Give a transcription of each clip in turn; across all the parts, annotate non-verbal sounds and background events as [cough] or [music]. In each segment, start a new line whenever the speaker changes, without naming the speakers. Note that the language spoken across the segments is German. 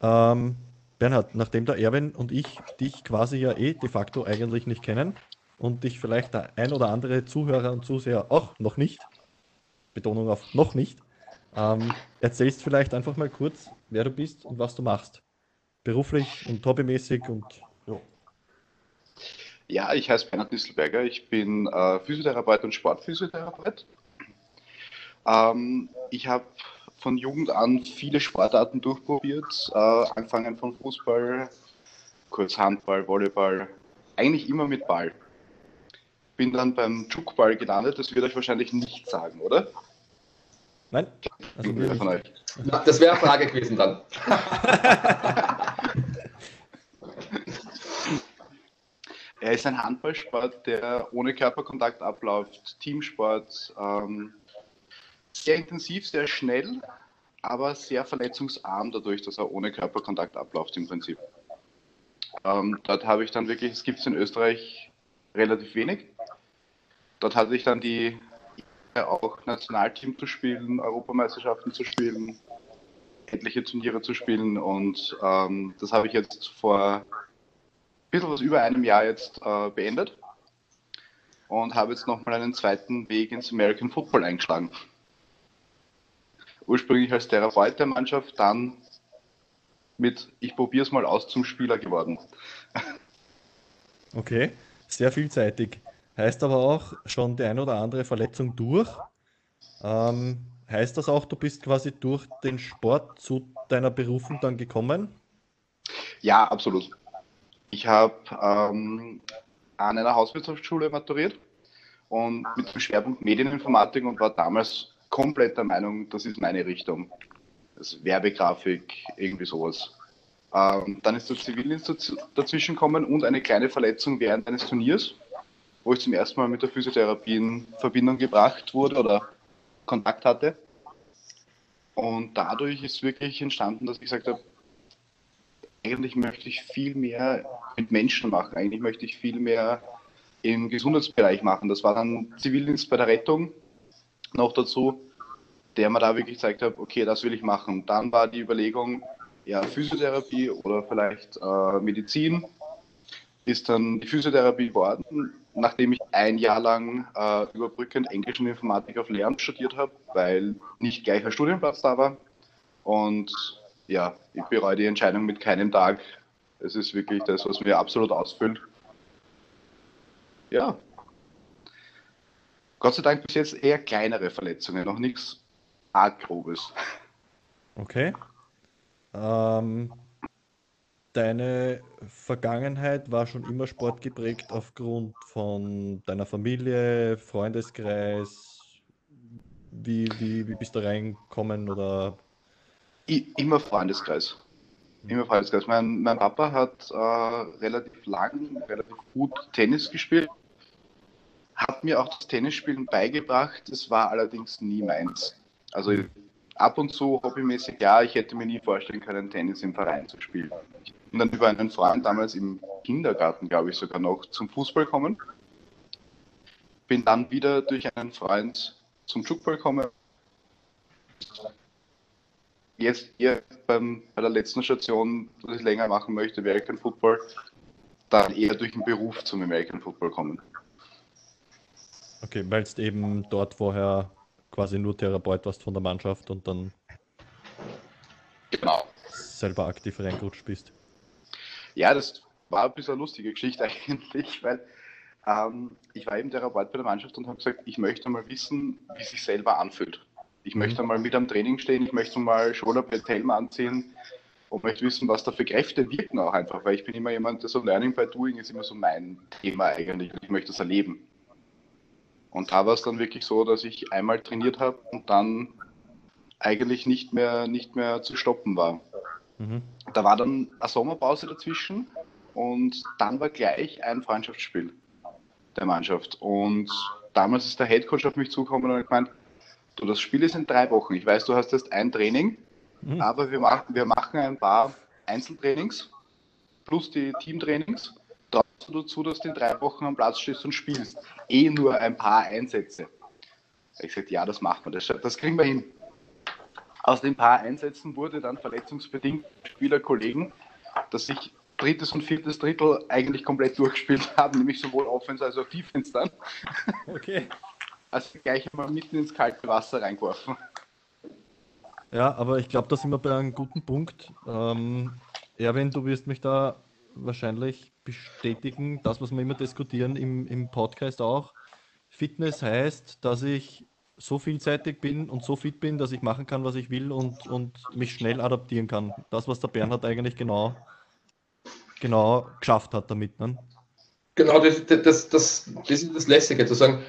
Ähm, Bernhard, nachdem der Erwin und ich dich quasi ja eh de facto eigentlich nicht kennen und dich vielleicht der ein oder andere Zuhörer und Zuseher auch noch nicht, Betonung auf noch nicht, ähm, erzählst vielleicht einfach mal kurz, wer du bist und was du machst. Beruflich und hobbymäßig und ja.
Ja, ich heiße Bernhard Nisselberger, ich bin äh, Physiotherapeut und Sportphysiotherapeut. Ähm, ich habe von Jugend an viele Sportarten durchprobiert, äh, angefangen von Fußball, kurz Handball, Volleyball, eigentlich immer mit Ball. Bin dann beim Jukball gelandet, das wird euch wahrscheinlich nicht sagen, oder?
Nein?
Also von euch.
Das wäre eine Frage gewesen dann. [laughs]
er ist ein Handballsport, der ohne Körperkontakt abläuft, Teamsport, ähm, sehr intensiv, sehr schnell, aber sehr verletzungsarm dadurch, dass er ohne Körperkontakt abläuft im Prinzip. Ähm, dort habe ich dann wirklich, es gibt es in Österreich relativ wenig. Dort hatte ich dann die auch Nationalteam zu spielen, Europameisterschaften zu spielen, etliche Turniere zu spielen und ähm, das habe ich jetzt vor ein bisschen was über einem Jahr jetzt äh, beendet und habe jetzt nochmal einen zweiten Weg ins American Football eingeschlagen ursprünglich als Therapeut der Mannschaft, dann mit ich probiere es mal aus zum Spieler geworden. [laughs]
Okay, sehr vielseitig. Heißt aber auch schon die ein oder andere Verletzung durch. Ähm, heißt das auch, du bist quasi durch den Sport zu deiner Berufung dann gekommen?
Ja, absolut. Ich habe ähm, an einer Hauswirtschaftsschule maturiert und mit dem Schwerpunkt Medieninformatik und war damals komplett der Meinung, das ist meine Richtung. Das Werbegrafik, irgendwie sowas. Ähm, dann ist der Zivildienst dazwischen gekommen und eine kleine Verletzung während eines Turniers, wo ich zum ersten Mal mit der Physiotherapie in Verbindung gebracht wurde oder Kontakt hatte. Und dadurch ist wirklich entstanden, dass ich gesagt habe, eigentlich möchte ich viel mehr mit Menschen machen, eigentlich möchte ich viel mehr im Gesundheitsbereich machen. Das war dann Zivildienst bei der Rettung, noch dazu, der mir da wirklich gezeigt hat, okay, das will ich machen. Dann war die Überlegung, ja, Physiotherapie oder vielleicht äh, Medizin. Ist dann die Physiotherapie geworden, nachdem ich ein Jahr lang äh, überbrückend Englisch und Informatik auf Lehramt studiert habe, weil nicht gleich ein Studienplatz da war. Und ja, ich bereue die Entscheidung mit keinem Tag. Es ist wirklich das, was mir absolut ausfüllt. Ja, Gott sei Dank bis jetzt eher kleinere Verletzungen, noch nichts arg grobes.
Okay. Ähm, deine Vergangenheit war schon immer sportgeprägt aufgrund von deiner Familie, Freundeskreis. Wie, wie, wie bist du reingekommen oder?
I, immer Freundeskreis. Immer Freundeskreis. Mein, mein Papa hat äh, relativ lang, relativ gut Tennis gespielt hat mir auch das Tennisspielen beigebracht. Es war allerdings nie meins. Also ab und zu hobbymäßig, ja, ich hätte mir nie vorstellen können, Tennis im Verein zu spielen. Ich bin dann über einen Freund damals im Kindergarten, glaube ich, sogar noch zum Fußball gekommen. Bin dann wieder durch einen Freund zum Fußball gekommen. Jetzt hier beim, bei der letzten Station, dass ich länger machen möchte, American Football, dann eher durch den Beruf zum American Football kommen.
Okay, weil du eben dort vorher quasi nur Therapeut warst von der Mannschaft und dann
genau.
selber aktiv reingerutscht bist.
Ja, das war ein bisschen eine lustige Geschichte [laughs] eigentlich, weil ähm, ich war eben Therapeut bei der Mannschaft und habe gesagt, ich möchte mal wissen, wie sich selber anfühlt. Ich mhm. möchte mal mit am Training stehen, ich möchte mal Schulterbrett-Helm anziehen und möchte wissen, was da für Kräfte wirken auch einfach, weil ich bin immer jemand, der so Learning by Doing ist immer so mein Thema eigentlich und ich möchte das erleben. Und da war es dann wirklich so, dass ich einmal trainiert habe und dann eigentlich nicht mehr, nicht mehr zu stoppen war. Mhm. Da war dann eine Sommerpause dazwischen und dann war gleich ein Freundschaftsspiel der Mannschaft. Und damals ist der Headcoach auf mich zugekommen und hat gemeint, du, das Spiel ist in drei Wochen. Ich weiß, du hast jetzt ein Training, mhm. aber wir machen, wir machen ein paar Einzeltrainings plus die Teamtrainings du dazu, dass du in drei Wochen am Platz stehst und spielst? Eh nur ein paar Einsätze. Ich sagte, ja, das machen wir, das, das kriegen wir hin. aus den paar Einsätzen wurde dann verletzungsbedingt Spielerkollegen, dass ich drittes und viertes Drittel eigentlich komplett durchgespielt [laughs] haben, nämlich sowohl Offense als auch Defense dann.
Okay. [laughs]
Also gleich mal mitten ins kalte Wasser reingeworfen.
Ja, aber ich glaube, da sind wir bei einem guten Punkt. Ähm, Erwin, du wirst mich da wahrscheinlich bestätigen, das, was wir immer diskutieren im, im Podcast auch. Fitness heißt, dass ich so vielseitig bin und so fit bin, dass ich machen kann, was ich will und, und mich schnell adaptieren kann. Das, was der Bernhard eigentlich genau, genau geschafft hat damit. Ne?
Genau, das, das, das, das ist das Lässige, zu sagen,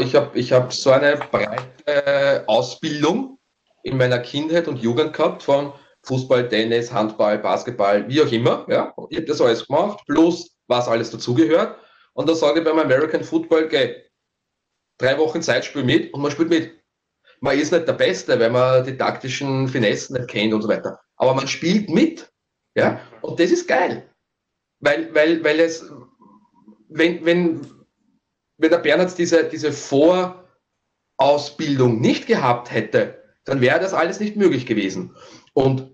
ich habe ich hab so eine breite Ausbildung in meiner Kindheit und Jugend gehabt, von Fußball, Tennis, Handball, Basketball, wie auch immer. Ja? Ich habe das alles gemacht, plus was alles dazugehört. Und da sage ich beim American Football, okay, drei Wochen Zeit, spiel mit und man spielt mit. Man ist nicht der Beste, weil man die taktischen Finessen nicht kennt und so weiter. Aber man spielt mit. Ja? Und das ist geil. Weil, weil, weil es, wenn, wenn, wenn der Bernhard diese, diese Vorausbildung nicht gehabt hätte, dann wäre das alles nicht möglich gewesen. Und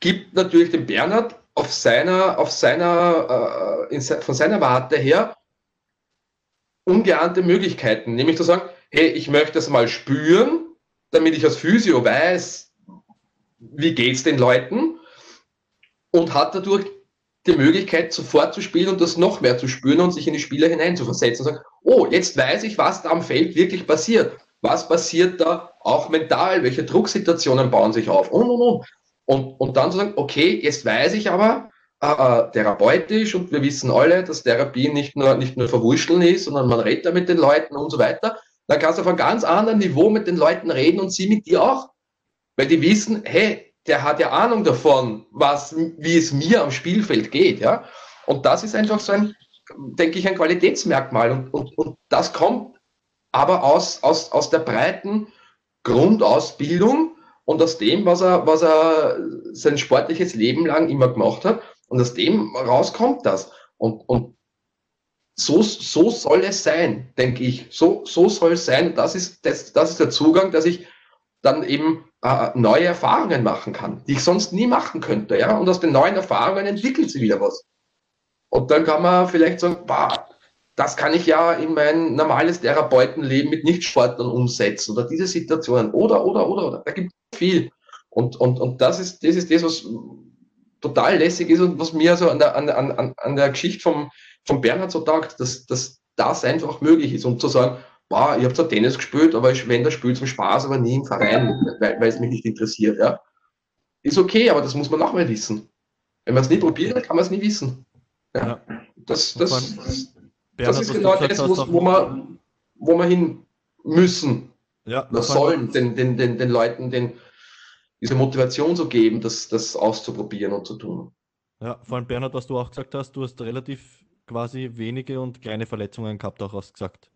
gibt natürlich dem Bernhard auf seiner, auf seiner, äh, von seiner Warte her ungeahnte Möglichkeiten, nämlich zu sagen, hey, ich möchte das mal spüren, damit ich als Physio weiß, wie geht es den Leuten. Und hat dadurch die Möglichkeit, sofort zu spielen und das noch mehr zu spüren und sich in die Spieler hineinzuversetzen. Und sagen, oh, jetzt weiß ich, was da am Feld wirklich passiert. Was passiert da auch mental? Welche Drucksituationen bauen sich auf? Und, und, und. Und, und dann zu sagen, okay, jetzt weiß ich aber, äh, äh, therapeutisch und wir wissen alle, dass Therapie nicht nur, nicht nur verwurschteln ist, sondern man redet da mit den Leuten und so weiter. Dann kannst du auf einem ganz anderen Niveau mit den Leuten reden und sie mit dir auch. Weil die wissen, hey, der hat ja Ahnung davon, was, wie es mir am Spielfeld geht, ja. Und das ist einfach so ein, denke ich, ein Qualitätsmerkmal. Und, und, und das kommt aber aus, aus, aus der breiten Grundausbildung und aus dem, was er, was er sein sportliches Leben lang immer gemacht hat. Und aus dem rauskommt das. Und, und so, so soll es sein, denke ich. So, so soll es sein. Das ist, das, das ist der Zugang, dass ich dann eben äh, neue Erfahrungen machen kann, die ich sonst nie machen könnte. Ja? Und aus den neuen Erfahrungen entwickelt sie wieder was. Und dann kann man vielleicht sagen, bah, das kann ich ja in mein normales Therapeutenleben mit Nichtsportlern umsetzen oder diese Situationen oder, oder, oder, oder. Da gibt es viel. Und, und, und das ist, das ist das, was total lässig ist und was mir so an der, an, an, an der Geschichte vom, vom Bernhard so taugt, dass, dass das einfach möglich ist, um zu sagen, boah, ich habe zwar Tennis gespielt, aber ich, wenn das Spiel zum Spaß, aber nie im Verein, weil, weil es mich nicht interessiert. Ja. Ist okay, aber das muss man auch mal wissen. Wenn man es nie probiert, kann man es nie wissen. Ja. ja. Das, das, das, das ist genau das, wo, wo, man, wo wir hin müssen. Ja, oder sollen den, den, den, den Leuten den, diese Motivation zu geben, das, das auszuprobieren und zu tun.
Ja, vor allem Bernhard, was du auch gesagt hast, du hast relativ quasi wenige und kleine Verletzungen gehabt, auch ausgesagt.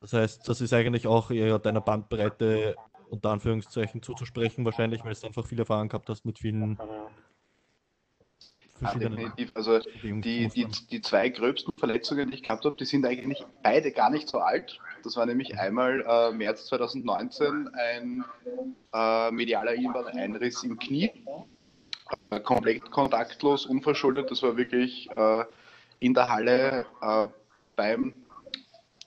Das heißt, das ist eigentlich auch eher deiner Bandbreite unter Anführungszeichen zuzusprechen, wahrscheinlich, weil du einfach viel Erfahrung gehabt hast mit vielen
ja, definitiv. Also die, die, die zwei gröbsten Verletzungen, die ich gehabt habe, die sind eigentlich beide gar nicht so alt. Das war nämlich einmal äh, März 2019 ein äh, medialer Einriss im Knie. Äh, komplett kontaktlos, unverschuldet. Das war wirklich äh, in der Halle äh, beim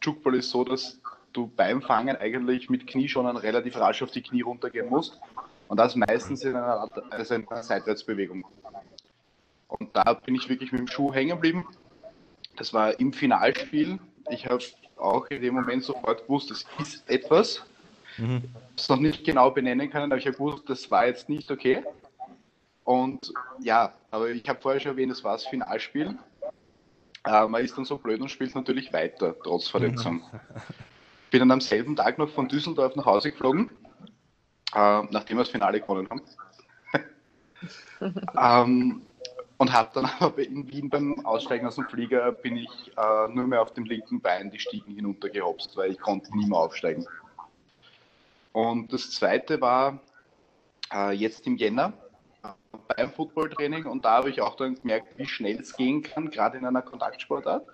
Jukball ist so, dass du beim Fangen eigentlich mit Knie schon relativ rasch auf die Knie runtergehen musst. Und das meistens in einer, also in einer Seitwärtsbewegung. Und da bin ich wirklich mit dem Schuh hängen geblieben. Das war im Finalspiel. Ich habe auch in dem Moment sofort gewusst, es ist etwas. Mhm. Es noch nicht genau benennen können, aber ich habe gewusst, das war jetzt nicht okay. Und ja, aber ich habe vorher schon erwähnt, es war das Finalspiel. Äh, man ist dann so blöd und spielt natürlich weiter, trotz Verletzung. Mhm. [laughs] Bin dann am selben Tag noch von Düsseldorf nach Hause geflogen, äh, nachdem wir das Finale gewonnen haben. [laughs] ähm, und habe dann [laughs] aber in Wien beim Aussteigen aus dem Flieger bin ich äh, nur mehr auf dem linken Bein die Stiegen hinuntergehopst, weil ich konnte nie mehr aufsteigen. Und das zweite war äh, jetzt im Jänner äh, beim Footballtraining und da habe ich auch dann gemerkt, wie schnell es gehen kann, gerade in einer Kontaktsportart.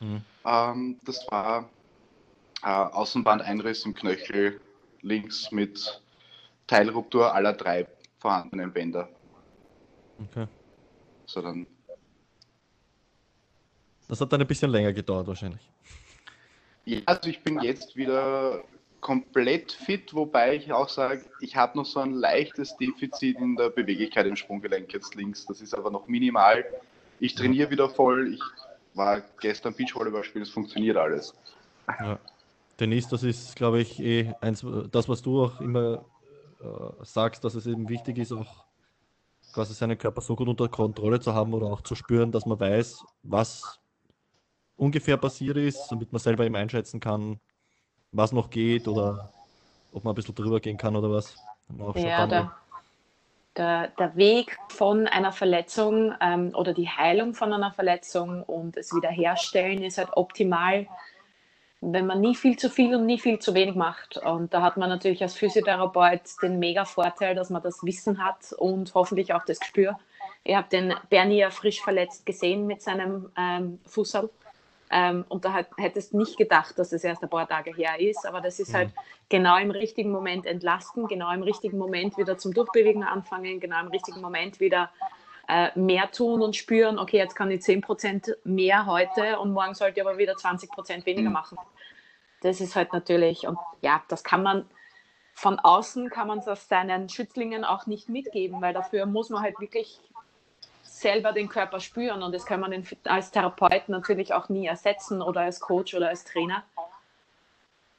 Mhm. Ähm, das war äh, Außenbandeinriss im Knöchel links mit Teilruptur aller drei vorhandenen Bänder.
Okay.
So dann.
Das hat dann ein bisschen länger gedauert wahrscheinlich.
Ja, also ich bin jetzt wieder komplett fit, wobei ich auch sage, ich habe noch so ein leichtes Defizit in der Beweglichkeit im Sprunggelenk jetzt links. Das ist aber noch minimal. Ich trainiere wieder voll. Ich war gestern Beachvolleyball spielen, es funktioniert alles.
Ja. Denise, das ist, glaube ich, eh eins, das, was du auch immer äh, sagst, dass es eben wichtig ist, auch quasi seinen Körper so gut unter Kontrolle zu haben oder auch zu spüren, dass man weiß, was ungefähr passiert ist, damit man selber eben einschätzen kann, was noch geht oder ob man ein bisschen drüber gehen kann oder was.
Ja, der, der, der, Weg von einer Verletzung ähm, oder die Heilung von einer Verletzung und es wiederherstellen ist halt optimal, wenn man nie viel zu viel und nie viel zu wenig macht. Und da hat man natürlich als Physiotherapeut den mega Vorteil, dass man das Wissen hat und hoffentlich auch das Gespür. Ihr habt den Bernie ja frisch verletzt gesehen mit seinem ähm, Fußball. Ähm, und da hättest du nicht gedacht, dass es erst ein paar Tage her ist, aber das ist halt mhm. genau im richtigen Moment entlasten, genau im richtigen Moment wieder zum Durchbewegen anfangen, genau im richtigen Moment wieder äh, mehr tun und spüren, okay, jetzt kann ich 10% mehr heute und morgen sollte ich aber wieder 20% weniger mhm. machen. Das ist halt natürlich, und ja, das kann man von außen kann man das seinen Schützlingen auch nicht mitgeben, weil dafür muss man halt wirklich selber den Körper spüren und das kann man als Therapeut natürlich auch nie ersetzen oder als Coach oder als Trainer.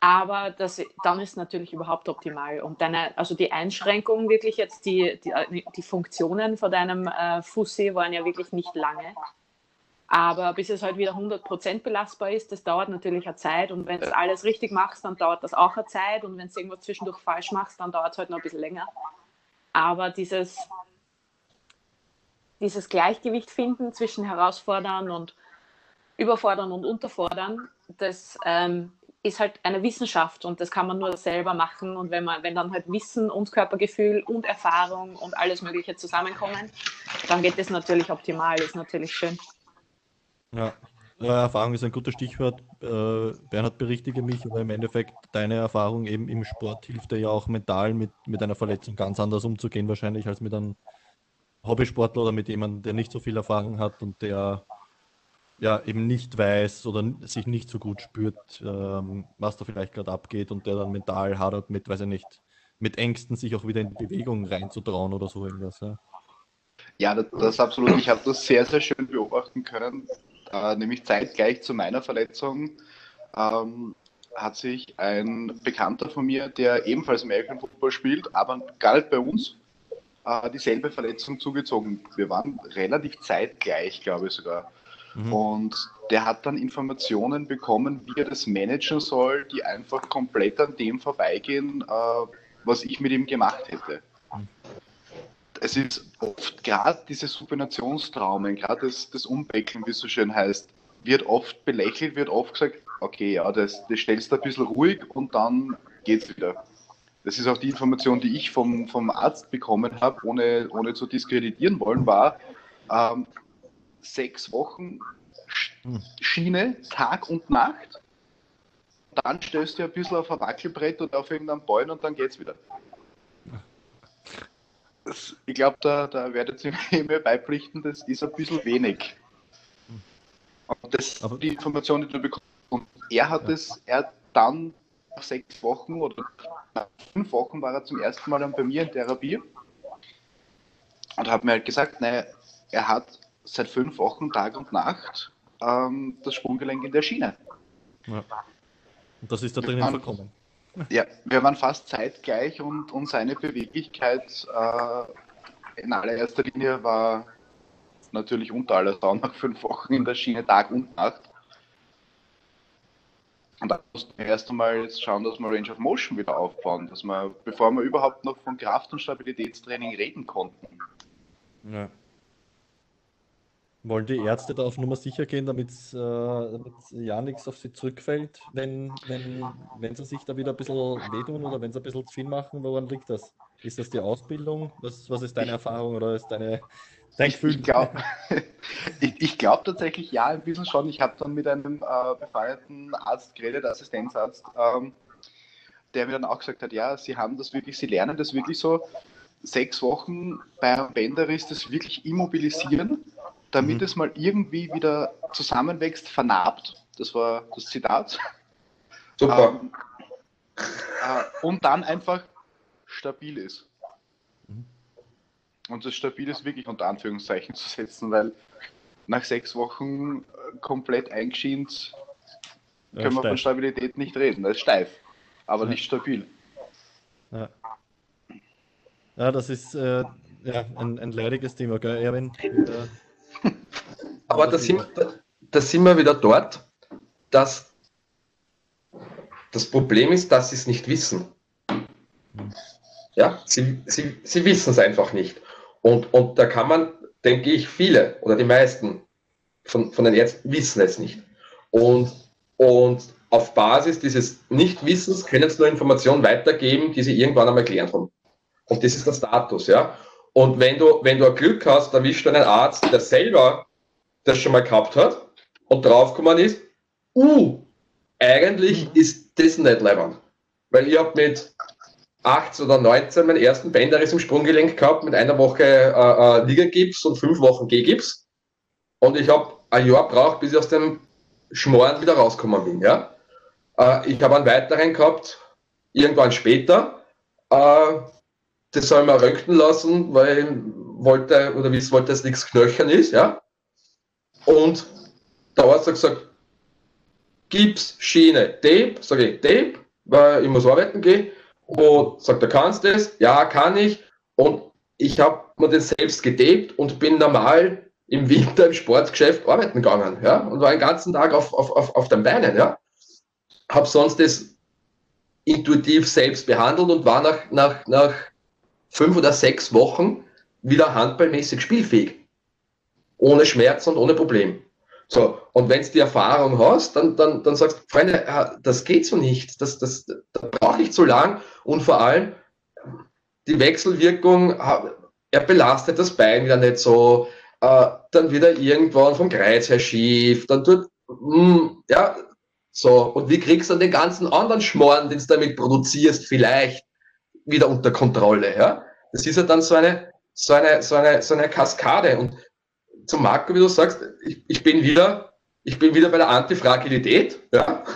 Aber das, dann ist natürlich überhaupt optimal. Und deine, also die Einschränkungen wirklich jetzt, die, die, die Funktionen von deinem äh, Fussi waren ja wirklich nicht lange. Aber bis es halt wieder 100% belastbar ist, das dauert natürlich eine Zeit. Und wenn du alles richtig machst, dann dauert das auch eine Zeit. Und wenn du irgendwas zwischendurch falsch machst, dann dauert es halt noch ein bisschen länger. Aber dieses, dieses Gleichgewicht finden zwischen herausfordern und überfordern und unterfordern, das ähm, ist halt eine Wissenschaft und das kann man nur selber machen. Und wenn man, wenn dann halt Wissen und Körpergefühl und Erfahrung und alles Mögliche zusammenkommen, dann geht es natürlich optimal, ist natürlich schön.
Ja, Erfahrung ist ein gutes Stichwort. Äh, Bernhard, berichtige mich, aber im Endeffekt deine Erfahrung eben im Sport hilft dir ja auch mental mit, mit einer Verletzung ganz anders umzugehen, wahrscheinlich als mit einem Hobbysportler oder mit jemandem, der nicht so viel Erfahrung hat und der ja eben nicht weiß oder sich nicht so gut spürt, ähm, was da vielleicht gerade abgeht und der dann mental hadert mit, weiß ich nicht, mit Ängsten sich auch wieder in die Bewegung reinzutrauen oder so irgendwas. Ja,
ja das, das absolut. Ich habe das sehr, sehr schön beobachten können, äh, nämlich zeitgleich zu meiner Verletzung. Ähm, hat sich ein Bekannter von mir, der ebenfalls American Football spielt, aber gar nicht bei uns, äh, dieselbe Verletzung zugezogen. Wir waren relativ zeitgleich, glaube ich sogar. Mhm. Und der hat dann Informationen bekommen, wie er das managen soll, die einfach komplett an dem vorbeigehen, äh, was ich mit ihm gemacht hätte. Es ist oft gerade diese Supinationstraumen, gerade das, das Umbeckeln, wie es so schön heißt, wird oft belächelt, wird oft gesagt, okay, ja, das, das stellst du ein bisschen ruhig und dann geht's wieder das ist auch die Information, die ich vom, vom Arzt bekommen habe, ohne, ohne zu diskreditieren wollen, war ähm, sechs Wochen Schiene, Tag und Nacht. Dann stößt du ein bisschen auf ein Wackelbrett oder auf irgendeinen Bein und dann geht's wieder. Das, ich glaube, da, da werdet ihr mir beipflichten, das ist ein bisschen wenig. Und das Aber die Information, die du bekommst. Und er hat ja. es, er dann nach sechs Wochen oder nach fünf Wochen war er zum ersten Mal bei mir in Therapie und hat mir halt gesagt, naja, er hat seit fünf Wochen Tag und Nacht ähm, das Sprunggelenk in der Schiene.
Ja. Und das ist da drinnen verkommen.
Ja, wir waren fast zeitgleich und, und seine Beweglichkeit äh, in allererster Linie war natürlich unter aller Sau nach fünf Wochen in der Schiene Tag und Nacht. Und da mussten wir erst einmal schauen, dass wir Range of Motion wieder aufbauen, dass wir, bevor wir überhaupt noch von Kraft- und Stabilitätstraining reden konnten.
Ja. Wollen die Ärzte da auf Nummer sicher gehen, damit, äh, ja nichts auf sie zurückfällt, wenn, wenn, wenn sie sich da wieder ein bisschen wehtun oder wenn sie ein bisschen zu viel machen? Woran liegt das? Ist das die Ausbildung? Was, was ist deine Erfahrung oder ist deine, dein Gefühl?
Ich glaube [laughs] [laughs] ich, ich glaub tatsächlich ja, ein bisschen schon. Ich habe dann mit einem äh, befreundeten Arzt geredet, Assistenzarzt, ähm, der mir dann auch gesagt hat, ja, sie haben das wirklich, sie lernen das wirklich so sechs Wochen bei einem Bänderriss das wirklich immobilisieren, damit mhm. es mal irgendwie wieder zusammenwächst, vernarbt. Das war das Zitat.
Super. Ähm,
äh, und dann einfach stabil ist. Mhm. Und das stabil ist wirklich unter Anführungszeichen zu setzen, weil nach sechs Wochen äh, komplett eingeschient können ja, wir von Stabilität nicht reden. Das ist steif, aber ja. nicht stabil.
Ja. Ja, das ist äh, ja, ein, ein leidiges Thema, gell, Erwin?
Aber da sind, da sind wir wieder dort, dass das Problem ist, dass sie es nicht wissen. Ja, sie, sie, sie wissen es einfach nicht. Und, und da kann man, denke ich, viele oder die meisten von, von den Ärzten wissen es nicht. Und, und auf Basis dieses Nichtwissens können sie nur Informationen weitergeben, die sie irgendwann einmal gelernt haben. Und das ist der Status, ja. Und wenn du, wenn du Glück hast, erwischt du einen Arzt, der selber das schon mal gehabt hat und draufgekommen ist, uh, eigentlich mhm. ist das nicht leibend. Weil ich habe mit 18 oder 19 meinen ersten Bänderriss im Sprunggelenk gehabt, mit einer Woche äh, äh, Ligagips und fünf Wochen G-Gips. Und ich habe ein Jahr braucht, bis ich aus dem Schmoren wieder rausgekommen bin. Ja? Äh, ich habe einen weiteren gehabt, irgendwann später. Äh, das soll man röntgen lassen, weil ich wollte oder wissen wollte, dass nichts Knöchern ist, ja. Und der Arzt hat gesagt, Gips, Schiene, Tape, sage ich Tape, weil ich muss arbeiten gehen. Und sagt er, kannst du das? Ja, kann ich. Und ich habe mir das selbst getaped und bin normal im Winter im Sportgeschäft arbeiten gegangen, ja, und war den ganzen Tag auf, auf, auf, auf den Beinen, ja. Habe sonst das intuitiv selbst behandelt und war nach, nach, nach fünf oder sechs Wochen wieder handballmäßig spielfähig. Ohne Schmerz und ohne Problem. So, und wenn du die Erfahrung hast, dann, dann, dann sagst du, Freunde, das geht so nicht, das, das, da brauche ich zu lang und vor allem die Wechselwirkung, er belastet das Bein wieder nicht so, äh, dann wieder irgendwann vom Kreuz her schief, dann tut, mh, hm, ja, so, und wie kriegst du dann den ganzen anderen Schmoren, den du damit produzierst, vielleicht wieder unter Kontrolle. Ja? Das ist ja dann so eine, so eine, so eine, so eine Kaskade. Und zum Marco, wie du sagst, ich, ich bin wieder, ich bin wieder bei der Antifragilität. Ja? [laughs]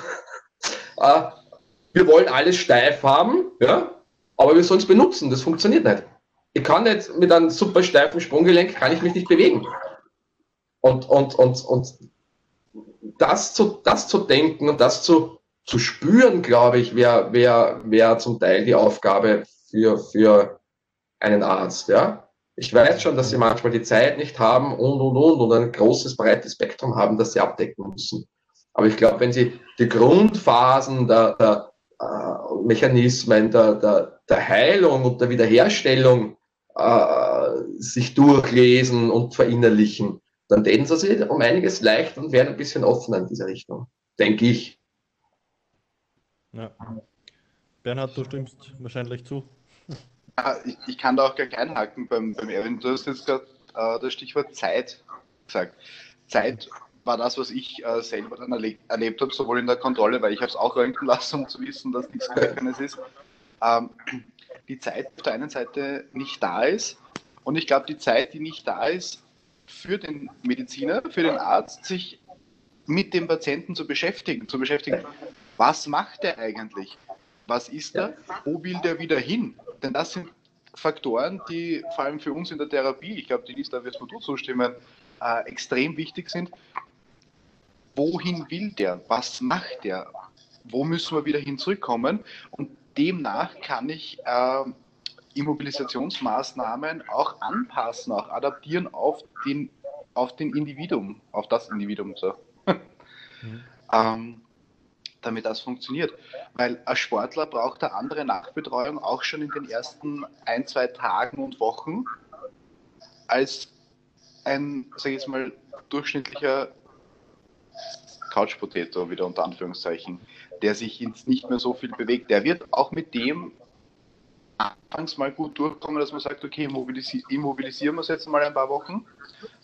Äh, wir wollen alles steif haben, ja? aber wir sollen es benutzen. Das funktioniert nicht. Ich kann nicht mit einem super steifen Sprunggelenk, kann ich mich nicht bewegen. Und, und, und, und das, zu, das zu denken und das zu, zu spüren, glaube ich, wäre wär, wär zum Teil die Aufgabe für, für einen Arzt. Ja? Ich weiß schon, dass sie manchmal die Zeit nicht haben und, und, und, und ein großes, breites Spektrum haben, das sie abdecken müssen. Aber ich glaube, wenn sie die Grundphasen der, der äh, Mechanismen der, der, der Heilung und der Wiederherstellung äh, sich durchlesen und verinnerlichen, dann täten sie sich um einiges leicht und wären ein bisschen offener in dieser Richtung, denke ich.
Ja. Bernhard, du stimmst wahrscheinlich zu.
Ja, ich, ich, kann da auch gleich einhaken beim, beim Erwin. Du hast jetzt gerade äh, das Stichwort Zeit gesagt. Zeit war das, was ich äh, selber dann erlebt, erlebt habe, sowohl in der Kontrolle, weil ich habe es auch röntgen lassen, um zu wissen, dass nichts Knöchernes ist. Ähm, die Zeit auf der einen Seite nicht da ist und ich glaube, die Zeit, die nicht da ist, für den Mediziner, für den Arzt, sich mit dem Patienten zu beschäftigen, zu beschäftigen, was macht er eigentlich? Was ist er? Wo will der wieder hin? Denn das sind Faktoren, die vor allem für uns in der Therapie, ich glaube, die da wirst du zustimmen, äh, extrem wichtig sind. Wohin will der? Was macht der? Wo müssen wir wieder hin zurückkommen? Und demnach kann ich äh, Immobilisationsmaßnahmen auch anpassen, auch adaptieren auf den, auf den Individuum, auf das Individuum. So. mhm. [laughs] ähm, damit das funktioniert. Weil ein Sportler braucht eine andere Nachbetreuung auch schon in den ersten ein, zwei Tagen und Wochen als ein, sag ich jetzt mal, durchschnittlicher Couch Potato, wieder unter Anführungszeichen, der sich jetzt nicht mehr so viel bewegt. Der wird auch mit dem anfangs mal gut durchkommen, dass man sagt, okay, immobilisi immobilisieren wir es jetzt mal ein paar Wochen,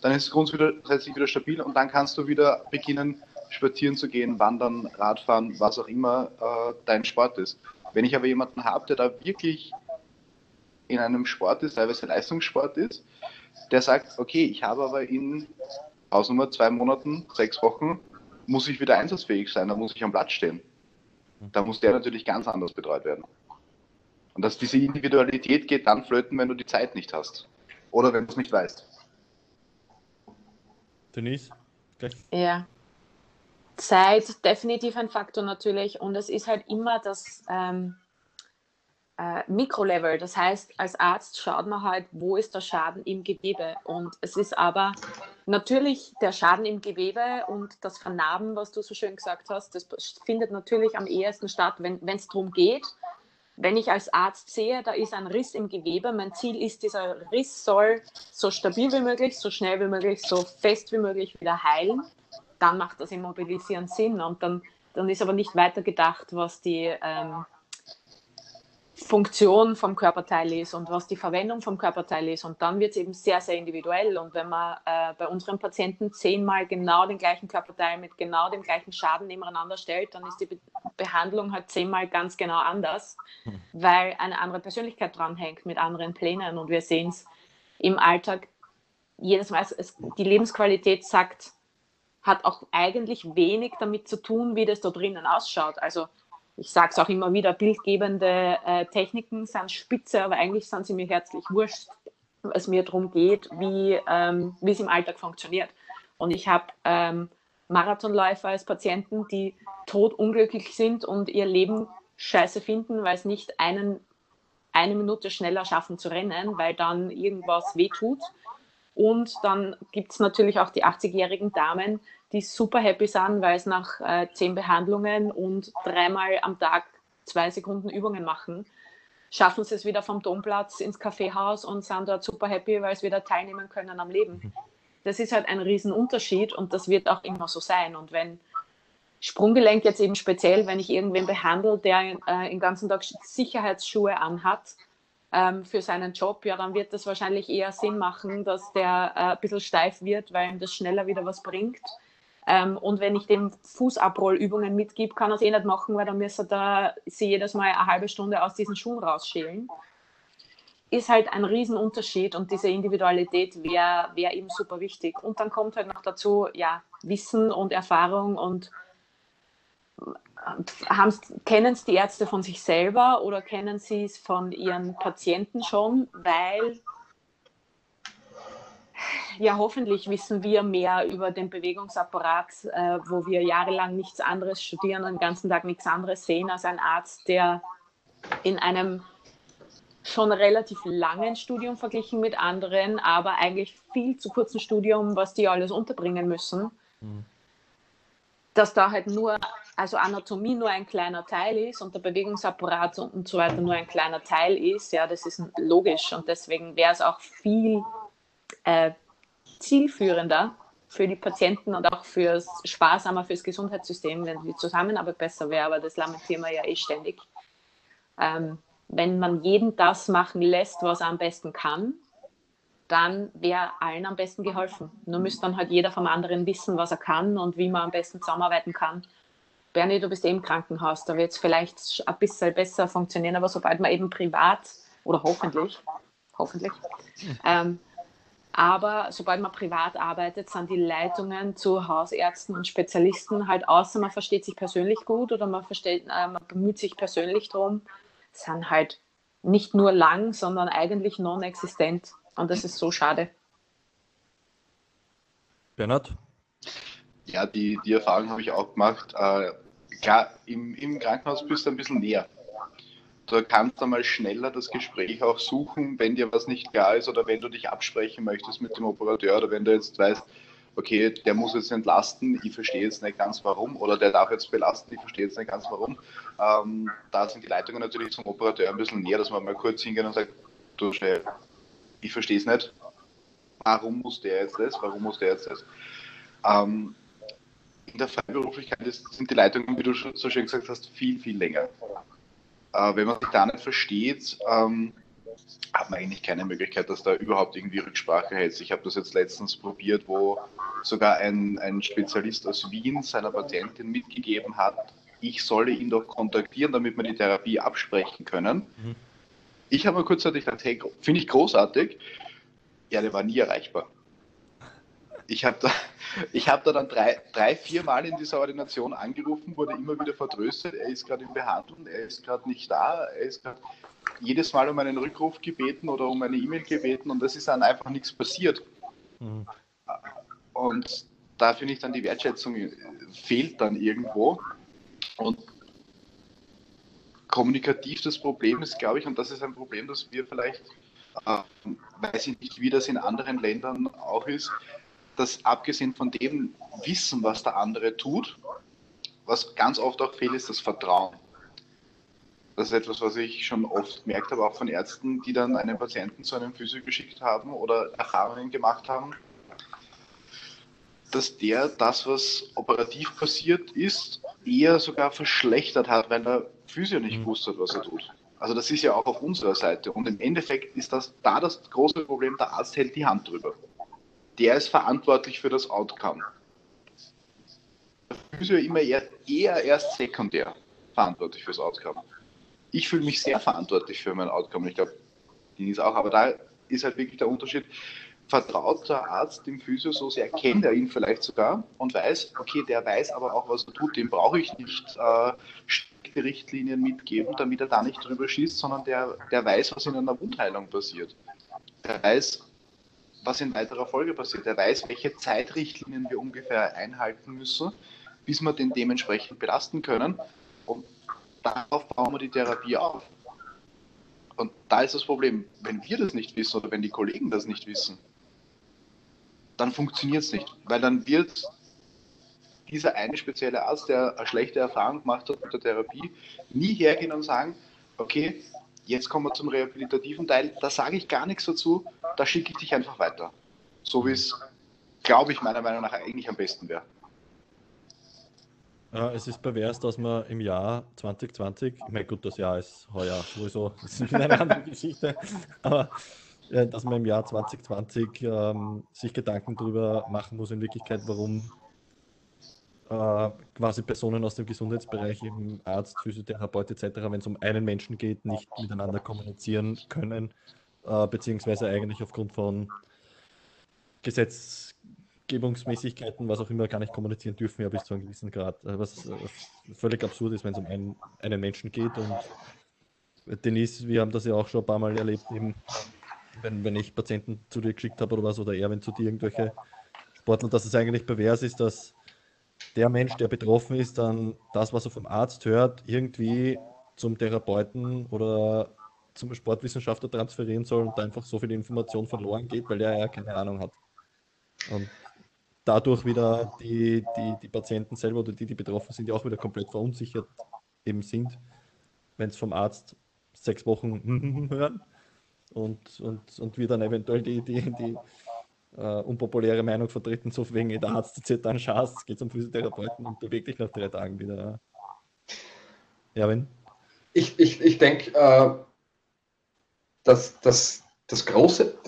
dann ist es grundsätzlich wieder stabil und dann kannst du wieder beginnen, spazieren zu gehen, wandern, Radfahren, was auch immer äh, dein Sport ist. Wenn ich aber jemanden habe, der da wirklich in einem Sport ist, teilweise Leistungssport ist, der sagt, okay, ich habe aber in Hausnummer zwei Monaten, sechs Wochen, muss ich wieder einsatzfähig sein, da muss ich am Platz stehen. Da muss der natürlich ganz anders betreut werden. Und dass diese Individualität geht dann flöten, wenn du die Zeit nicht hast. Oder wenn du es nicht weißt.
Denise?
Gleich. Ja. Zeit definitiv ein Faktor natürlich. Und es ist halt immer das ähm, äh, Mikrolevel. Das heißt, als Arzt schaut man halt, wo ist der Schaden im Gewebe. Und es ist aber natürlich der Schaden im Gewebe und das Vernarben, was du so schön gesagt hast, das findet natürlich am ehesten statt, wenn es darum geht, wenn ich als Arzt sehe, da ist ein Riss im Gewebe, mein Ziel ist, dieser Riss soll so stabil wie möglich, so schnell wie möglich, so fest wie möglich wieder heilen, dann macht das Immobilisieren Sinn. Und dann, dann ist aber nicht weiter gedacht, was die ähm, Funktion vom Körperteil ist und was die Verwendung vom Körperteil ist. Und dann wird es eben sehr, sehr individuell. Und wenn man äh, bei unseren Patienten zehnmal genau den gleichen Körperteil mit genau dem gleichen Schaden nebeneinander stellt, dann ist die Be Behandlung halt zehnmal ganz genau anders, hm. weil eine andere Persönlichkeit dranhängt mit anderen Plänen. Und wir sehen es im Alltag jedes Mal. Es, die Lebensqualität sagt, hat auch eigentlich wenig damit zu tun, wie das da drinnen ausschaut. Also ich sage es auch immer wieder, bildgebende äh, Techniken sind spitze, aber eigentlich sind sie mir herzlich wurscht, es mir darum geht, wie ähm, es im Alltag funktioniert. Und ich habe ähm, Marathonläufer als Patienten, die totunglücklich sind und ihr Leben scheiße finden, weil es nicht einen, eine Minute schneller schaffen zu rennen, weil dann irgendwas wehtut. Und dann gibt es natürlich auch die 80-jährigen Damen, die super happy sind, weil es nach äh, zehn Behandlungen und dreimal am Tag zwei Sekunden Übungen machen, schaffen sie es wieder vom Domplatz ins Kaffeehaus und sind dort super happy, weil sie wieder teilnehmen können am Leben. Das ist halt ein Riesenunterschied und das wird auch immer so sein. Und wenn Sprunggelenk jetzt eben speziell, wenn ich irgendwen behandle, der äh, den ganzen Tag Sicherheitsschuhe anhat, ähm, für seinen Job, ja, dann wird das wahrscheinlich eher Sinn machen, dass der äh, ein bisschen steif wird, weil ihm das schneller wieder was bringt, ähm, und wenn ich dem Fußabrollübungen mitgebe, kann er es eh nicht machen, weil dann müsste er sie jedes Mal eine halbe Stunde aus diesen Schuhen rausschälen. Ist halt ein Riesenunterschied und diese Individualität wäre wär eben super wichtig. Und dann kommt halt noch dazu, ja, Wissen und Erfahrung und kennen es die Ärzte von sich selber oder kennen sie es von ihren Patienten schon, weil ja, hoffentlich wissen wir mehr über den Bewegungsapparat, äh, wo wir jahrelang nichts anderes studieren und den ganzen Tag nichts anderes sehen als ein Arzt, der in einem schon relativ langen Studium verglichen mit anderen, aber eigentlich viel zu kurzen Studium, was die alles unterbringen müssen, mhm. dass da halt nur, also Anatomie nur ein kleiner Teil ist und der Bewegungsapparat und so weiter nur ein kleiner Teil ist, ja, das ist logisch und deswegen wäre es auch viel äh, zielführender für die Patienten und auch fürs sparsamer fürs Gesundheitssystem, wenn die Zusammenarbeit besser wäre, aber das lamentieren wir ja eh ständig. Ähm, wenn man jeden das machen lässt, was er am besten kann, dann wäre allen am besten geholfen. Nur müsste dann halt jeder vom anderen wissen, was er kann und wie man am besten zusammenarbeiten kann. Bernie, du bist eh im Krankenhaus, da wird es vielleicht ein bisschen besser funktionieren, aber sobald man eben privat oder hoffentlich, hoffentlich, ähm, aber sobald man privat arbeitet, sind die Leitungen zu Hausärzten und Spezialisten halt außer man versteht sich persönlich gut oder man, versteht, äh, man bemüht sich persönlich darum, sind halt nicht nur lang, sondern eigentlich non-existent. Und das ist so schade.
Bernhard?
Ja, die, die Erfahrung habe ich auch gemacht. Äh, klar, im, im Krankenhaus bist du ein bisschen näher da kannst du mal schneller das Gespräch auch suchen, wenn dir was nicht klar ist oder wenn du dich absprechen möchtest mit dem Operateur oder wenn du jetzt weißt, okay, der muss jetzt entlasten, ich verstehe jetzt nicht ganz warum, oder der darf jetzt belasten, ich verstehe jetzt nicht ganz warum. Ähm, da sind die Leitungen natürlich zum Operateur ein bisschen näher, dass man mal kurz hingehen und sagt, du schnell, ich verstehe es nicht, warum muss der jetzt das, warum muss der jetzt das? Ähm, in der Freiberuflichkeit sind die Leitungen, wie du so schön gesagt hast, viel, viel länger. Äh, wenn man sich da nicht versteht, ähm, hat man eigentlich keine Möglichkeit, dass da überhaupt irgendwie Rücksprache hält. Ich habe das jetzt letztens probiert, wo sogar ein, ein Spezialist aus Wien seiner Patientin mitgegeben hat, ich solle ihn doch kontaktieren, damit wir die Therapie absprechen können. Mhm. Ich habe mir kurzzeitig gedacht, hey, finde ich großartig. Ja, der war nie erreichbar. Ich habe da, hab da dann drei, drei, vier Mal in dieser Ordination angerufen, wurde immer wieder vertröstet, er ist gerade in Behandlung, er ist gerade nicht da, er ist gerade jedes Mal um einen Rückruf gebeten oder um eine E-Mail gebeten und es ist dann einfach nichts passiert. Mhm. Und da finde ich dann die Wertschätzung fehlt dann irgendwo. Und kommunikativ das Problem ist, glaube ich, und das ist ein Problem, das wir vielleicht, äh, weiß ich nicht, wie das in anderen Ländern auch ist, dass abgesehen von dem Wissen, was der andere tut, was ganz oft auch fehlt, ist das Vertrauen. Das ist etwas, was ich schon oft gemerkt habe, auch von Ärzten, die dann einen Patienten zu einem Physio geschickt haben oder Erfahrungen gemacht haben, dass der das, was operativ passiert ist, eher sogar verschlechtert hat, weil der Physio nicht mhm. wusste, was er tut. Also das ist ja auch auf unserer Seite. Und im Endeffekt ist das da das große Problem, der Arzt hält die Hand drüber. Der ist verantwortlich für das Outcome. Der Physio immer eher, erst sekundär verantwortlich für das Outcome. Ich fühle mich sehr verantwortlich für mein Outcome. Ich glaube, die ist auch, aber da ist halt wirklich der Unterschied vertraut der Arzt dem Physio so sehr, kennt er ihn vielleicht sogar und weiß, okay, der weiß aber auch, was er tut, dem brauche ich nicht äh, strikte Richtlinien mitgeben, damit er da nicht drüber schießt, sondern der, der weiß, was in einer Wundheilung passiert. Der weiß, was in weiterer Folge passiert. Der weiß, welche Zeitrichtlinien wir ungefähr einhalten müssen, bis wir den dementsprechend belasten können. Und darauf bauen wir die Therapie auf. Und da ist das Problem, wenn wir das nicht wissen oder wenn die Kollegen das nicht wissen, dann funktioniert es nicht. Weil dann wird dieser eine spezielle Arzt, der eine schlechte Erfahrung gemacht hat mit der Therapie, nie hergehen und sagen, okay, jetzt kommen wir zum rehabilitativen Teil, da sage ich gar nichts dazu, da schicke ich dich einfach weiter. So wie es, glaube ich, meiner Meinung nach eigentlich am besten wäre.
Ja, es ist pervers, dass man im Jahr 2020, ich meine, gut, das Jahr ist heuer sowieso, [laughs] das ist eine andere Geschichte, aber äh, dass man im Jahr 2020 ähm, sich Gedanken darüber machen muss, in Wirklichkeit, warum äh, quasi Personen aus dem Gesundheitsbereich, eben Arzt, Physiotherapeut etc., wenn es um einen Menschen geht, nicht miteinander kommunizieren können, äh, beziehungsweise eigentlich aufgrund von Gesetzgebungsmäßigkeiten, was auch immer, gar nicht kommunizieren dürfen, ja bis zu einem gewissen Grad, äh, was äh, völlig absurd ist, wenn es um einen, einen Menschen geht. Und Denise, wir haben das ja auch schon ein paar Mal erlebt, eben wenn, wenn ich Patienten zu dir geschickt habe oder was, oder er, wenn zu dir irgendwelche Sportler, dass es eigentlich pervers ist, dass der Mensch, der betroffen ist, dann das, was er vom Arzt hört, irgendwie zum Therapeuten oder zum Sportwissenschaftler transferieren soll und einfach so viel Information verloren geht, weil er ja keine Ahnung hat. Und dadurch wieder die, die, die Patienten selber oder die, die betroffen sind, ja auch wieder komplett verunsichert eben sind, wenn es vom Arzt sechs Wochen [laughs] hören und, und, und wir dann eventuell die, die, die uh, unpopuläre Meinung vertreten, so wegen der Arzt erzählt dann Schatz, geht zum Physiotherapeuten und bewegt dich nach drei Tagen wieder.
Wenn? Ich, ich, ich denke, äh, dass, dass das große,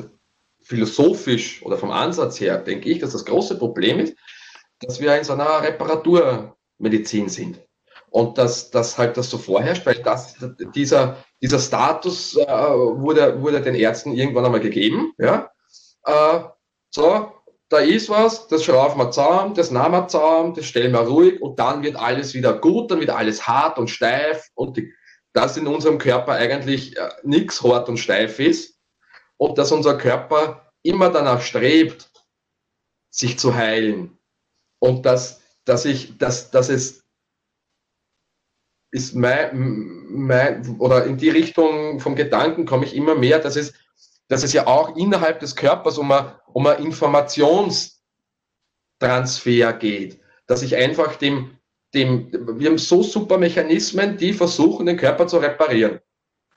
philosophisch oder vom Ansatz her, denke ich, dass das große Problem ist, dass wir in so einer Reparaturmedizin sind. Und dass, dass halt das so vorherrscht, weil das, dieser, dieser Status äh, wurde, wurde den Ärzten irgendwann einmal gegeben. Ja? Äh, so, da ist was, das schrauben wir zusammen, das nehmen wir zusammen, das stellen wir ruhig und dann wird alles wieder gut, dann wird alles hart und steif und die, dass in unserem Körper eigentlich äh, nichts hart und steif ist und dass unser Körper immer danach strebt, sich zu heilen und dass, dass, ich, dass, dass es ist mein, mein, oder in die Richtung vom Gedanken komme ich immer mehr, dass es, dass es ja auch innerhalb des Körpers um ein, um Informationstransfer geht, dass ich einfach dem, dem, wir haben so super Mechanismen, die versuchen, den Körper zu reparieren.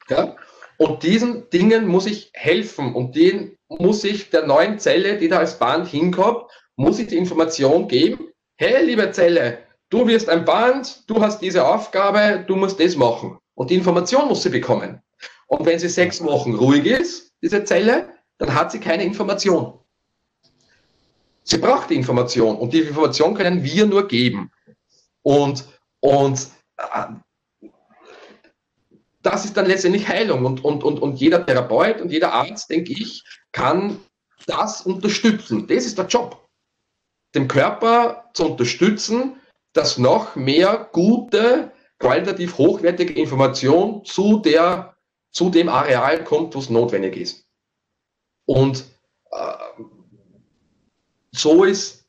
Ja? Und diesen Dingen muss ich helfen und denen muss ich der neuen Zelle, die da als Band hinkommt, muss ich die Information geben, hey, liebe Zelle, Du wirst ein Band, du hast diese Aufgabe, du musst das machen. Und die Information muss sie bekommen. Und wenn sie sechs Wochen ruhig ist, diese Zelle, dann hat sie keine Information. Sie braucht die Information und die Information können wir nur geben. Und, und das ist dann letztendlich Heilung und, und, und, und jeder Therapeut und jeder Arzt, denke ich, kann das unterstützen. Das ist der Job. Dem Körper zu unterstützen, dass noch mehr gute, qualitativ hochwertige Information zu, der, zu dem Areal kommt, wo es notwendig ist. Und äh, so ist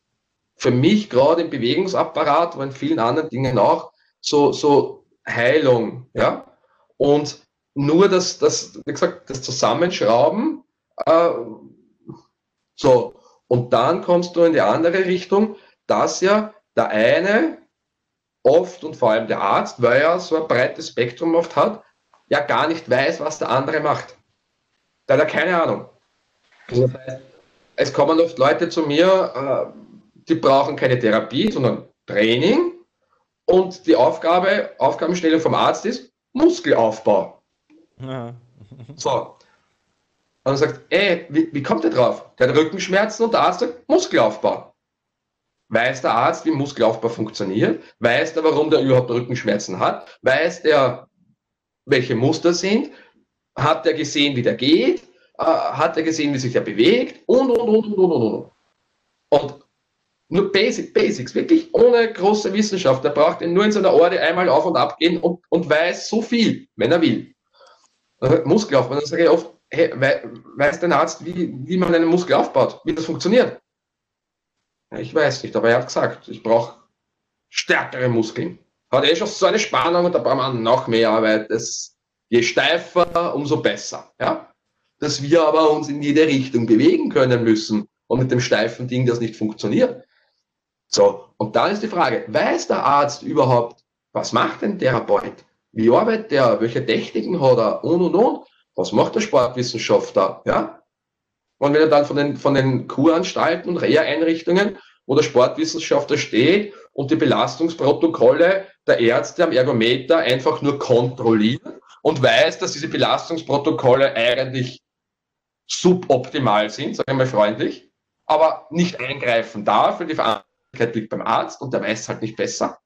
für mich gerade im Bewegungsapparat, aber in vielen anderen Dingen auch, so, so Heilung. Ja? Und nur das, das, wie gesagt, das Zusammenschrauben, äh, so, und dann kommst du in die andere Richtung, dass ja der eine oft und vor allem der Arzt, weil er so ein breites Spektrum oft hat, ja gar nicht weiß, was der andere macht. Da hat er keine Ahnung. Also das heißt, es kommen oft Leute zu mir, äh, die brauchen keine Therapie, sondern Training. Und die Aufgabe, Aufgabenstellung vom Arzt ist Muskelaufbau. Ja. So. Und er sagt, ey, wie, wie kommt der drauf? Der hat Rückenschmerzen und der Arzt sagt Muskelaufbau. Weiß der Arzt, wie Muskelaufbau funktioniert? Weiß der, warum der überhaupt Rückenschmerzen hat? Weiß der, welche Muster sind? Hat er gesehen, wie der geht? Äh, hat er gesehen, wie sich er bewegt? Und, und, und, und, und, und. Und nur Basic, Basics, wirklich ohne große Wissenschaft. Er braucht nur in seiner Orde einmal auf und ab gehen und, und weiß so viel, wenn er will. Muskelaufbau. Dann sage ich oft, hey, weiß dein Arzt, wie, wie man einen Muskel aufbaut, wie das funktioniert? Ich weiß nicht, aber er hat gesagt, ich brauche stärkere Muskeln. Hat eh schon so eine Spannung und da braucht man noch mehr Arbeit. Das, je steifer, umso besser. Ja? Dass wir aber uns in jede Richtung bewegen können müssen und mit dem steifen Ding das nicht funktioniert. So, und dann ist die Frage, weiß der Arzt überhaupt, was macht denn Therapeut? Wie arbeitet der? Welche Techniken hat er? Und, und, und. Was macht der Sportwissenschaftler? Ja? Und wenn er dann von den, von den Kuranstalten und Reha-Einrichtungen, wo der Sportwissenschaftler steht und die Belastungsprotokolle der Ärzte am Ergometer einfach nur kontrolliert und weiß, dass diese Belastungsprotokolle eigentlich suboptimal sind, sage ich mal freundlich, aber nicht eingreifen darf, weil die Verantwortlichkeit liegt beim Arzt und der weiß halt nicht besser.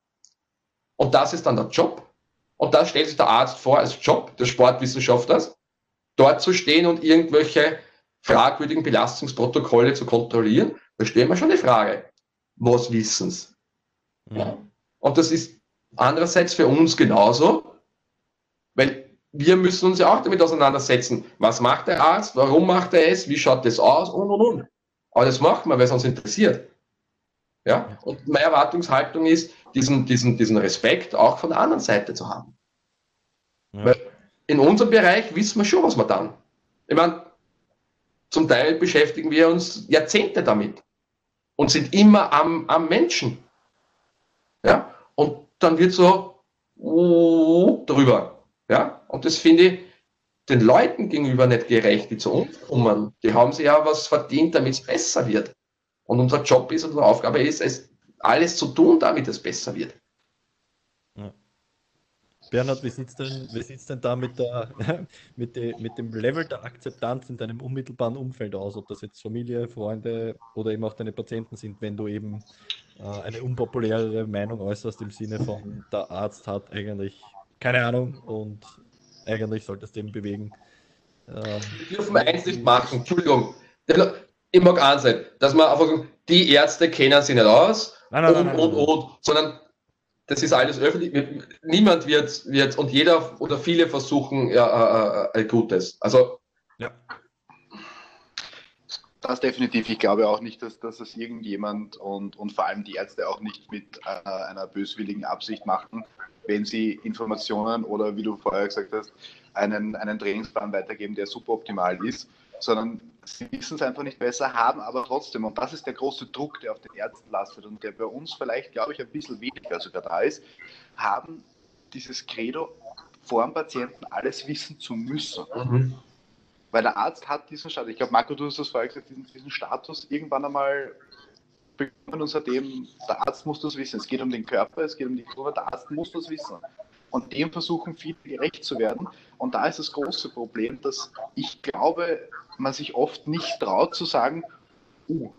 Und das ist dann der Job. Und da stellt sich der Arzt vor als Job des Sportwissenschaftlers, dort zu stehen und irgendwelche fragwürdigen Belastungsprotokolle zu kontrollieren, da stellen wir schon die Frage, was wissen's? Ja. Und das ist andererseits für uns genauso, weil wir müssen uns ja auch damit auseinandersetzen, was macht der Arzt, warum macht er es, wie schaut das aus und und und. Aber das macht man, weil es uns interessiert. Ja? Und meine Erwartungshaltung ist, diesen, diesen, diesen Respekt auch von der anderen Seite zu haben. Ja. Weil in unserem Bereich wissen wir schon, was wir dann. Ich meine, zum Teil beschäftigen wir uns Jahrzehnte damit und sind immer am, am Menschen. Ja? Und dann wird so uh, drüber. Ja? Und das finde ich den Leuten gegenüber nicht gerecht, die zu uns kommen. Die haben sich ja was verdient, damit es besser wird. Und unser Job ist, unsere Aufgabe ist, es alles zu tun, damit es besser wird.
Bernhard, wie sieht es denn, denn da mit, der, [laughs] mit, de, mit dem Level der Akzeptanz in deinem unmittelbaren Umfeld aus? Ob das jetzt Familie, Freunde oder eben auch deine Patienten sind, wenn du eben äh, eine unpopulärere Meinung äußerst im Sinne von, der Arzt hat eigentlich keine Ahnung und eigentlich solltest du eben bewegen.
Ähm, wir dürfen eins nicht machen, Entschuldigung. Ich mag eins sein, dass man einfach die Ärzte kennen sich nicht aus nein, nein, und, nein, und, und, sondern das ist alles öffentlich. Niemand wird, wird und jeder oder viele versuchen ja, äh, äh, Gutes. Also ja.
Das definitiv. Ich glaube auch nicht, dass, dass es irgendjemand und, und vor allem die Ärzte auch nicht mit äh, einer böswilligen Absicht machen, wenn sie Informationen oder wie du vorher gesagt hast, einen, einen Trainingsplan weitergeben, der super optimal ist, sondern sie wissen es einfach nicht besser, haben aber trotzdem, und das ist der große Druck, der auf den Ärzten lastet und der bei uns vielleicht, glaube ich, ein bisschen weniger sogar da ist, haben dieses Credo, vor dem Patienten alles wissen zu müssen. Mhm. Weil der Arzt hat diesen Status, ich glaube, Marco, du hast das vorher gesagt, diesen, diesen Status irgendwann einmal bekommen und seitdem, der Arzt muss das wissen. Es geht um den Körper, es geht um die Kurve, der Arzt muss das wissen. Und dem versuchen viele gerecht zu werden. Und da ist das große Problem, dass ich glaube, man sich oft nicht traut zu sagen, uh,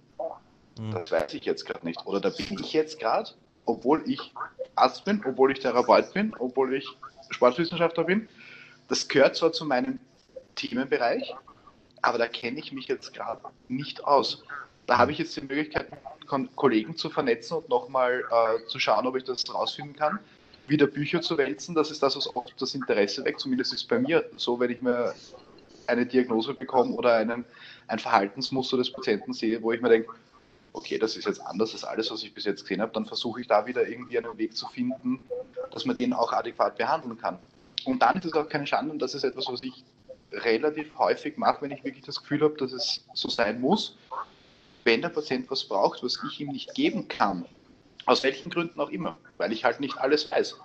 das weiß ich jetzt gerade nicht. Oder da bin ich jetzt gerade, obwohl ich Arzt bin, obwohl ich Therapeut bin, obwohl ich Sportwissenschaftler bin. Das gehört zwar zu meinem Themenbereich, aber da kenne ich mich jetzt gerade nicht aus. Da habe ich jetzt die Möglichkeit, Kollegen zu vernetzen und nochmal äh, zu schauen, ob ich das rausfinden kann. Wieder Bücher zu wälzen, das ist das, was oft das Interesse weckt. Zumindest ist es bei mir so, wenn ich mir eine Diagnose bekomme oder einen, ein Verhaltensmuster des Patienten sehe, wo ich mir denke, okay, das ist jetzt anders als alles, was ich bis jetzt gesehen habe, dann versuche ich da wieder irgendwie einen Weg zu finden, dass man den auch adäquat behandeln kann. Und dann ist es auch keine Schande und das ist etwas, was ich relativ häufig mache, wenn ich wirklich das Gefühl habe, dass es so sein muss. Wenn der Patient was braucht, was ich ihm nicht geben kann, aus welchen Gründen auch immer, weil ich halt nicht alles weiß,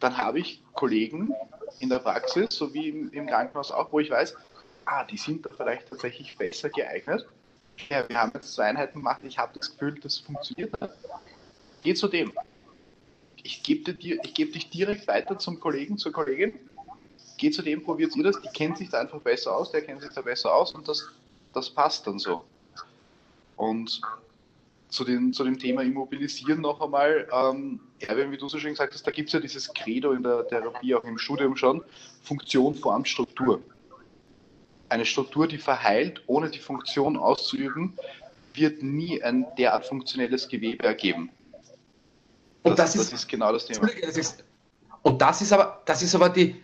dann habe ich Kollegen in der Praxis, so wie im, im Krankenhaus auch, wo ich weiß, ah, die sind da vielleicht tatsächlich besser geeignet. Ja, wir haben jetzt zwei Einheiten gemacht, ich habe das Gefühl, das funktioniert. Geh zu dem. Ich gebe dir, geb dich direkt weiter zum Kollegen, zur Kollegin. Geh zu dem, probiert ihr das, die kennt sich da einfach besser aus, der kennt sich da besser aus und das, das passt dann so. Und zu, den, zu dem Thema Immobilisieren noch einmal. Ähm, Erwin, wie du so schön gesagt hast, da gibt es ja dieses Credo in der Therapie, auch im Studium schon, Funktion, Form, Struktur. Eine Struktur, die verheilt, ohne die Funktion auszuüben, wird nie ein derart funktionelles Gewebe ergeben.
Und das, das, ist, ist, genau das Thema. Das ist, und das ist aber, das ist aber die,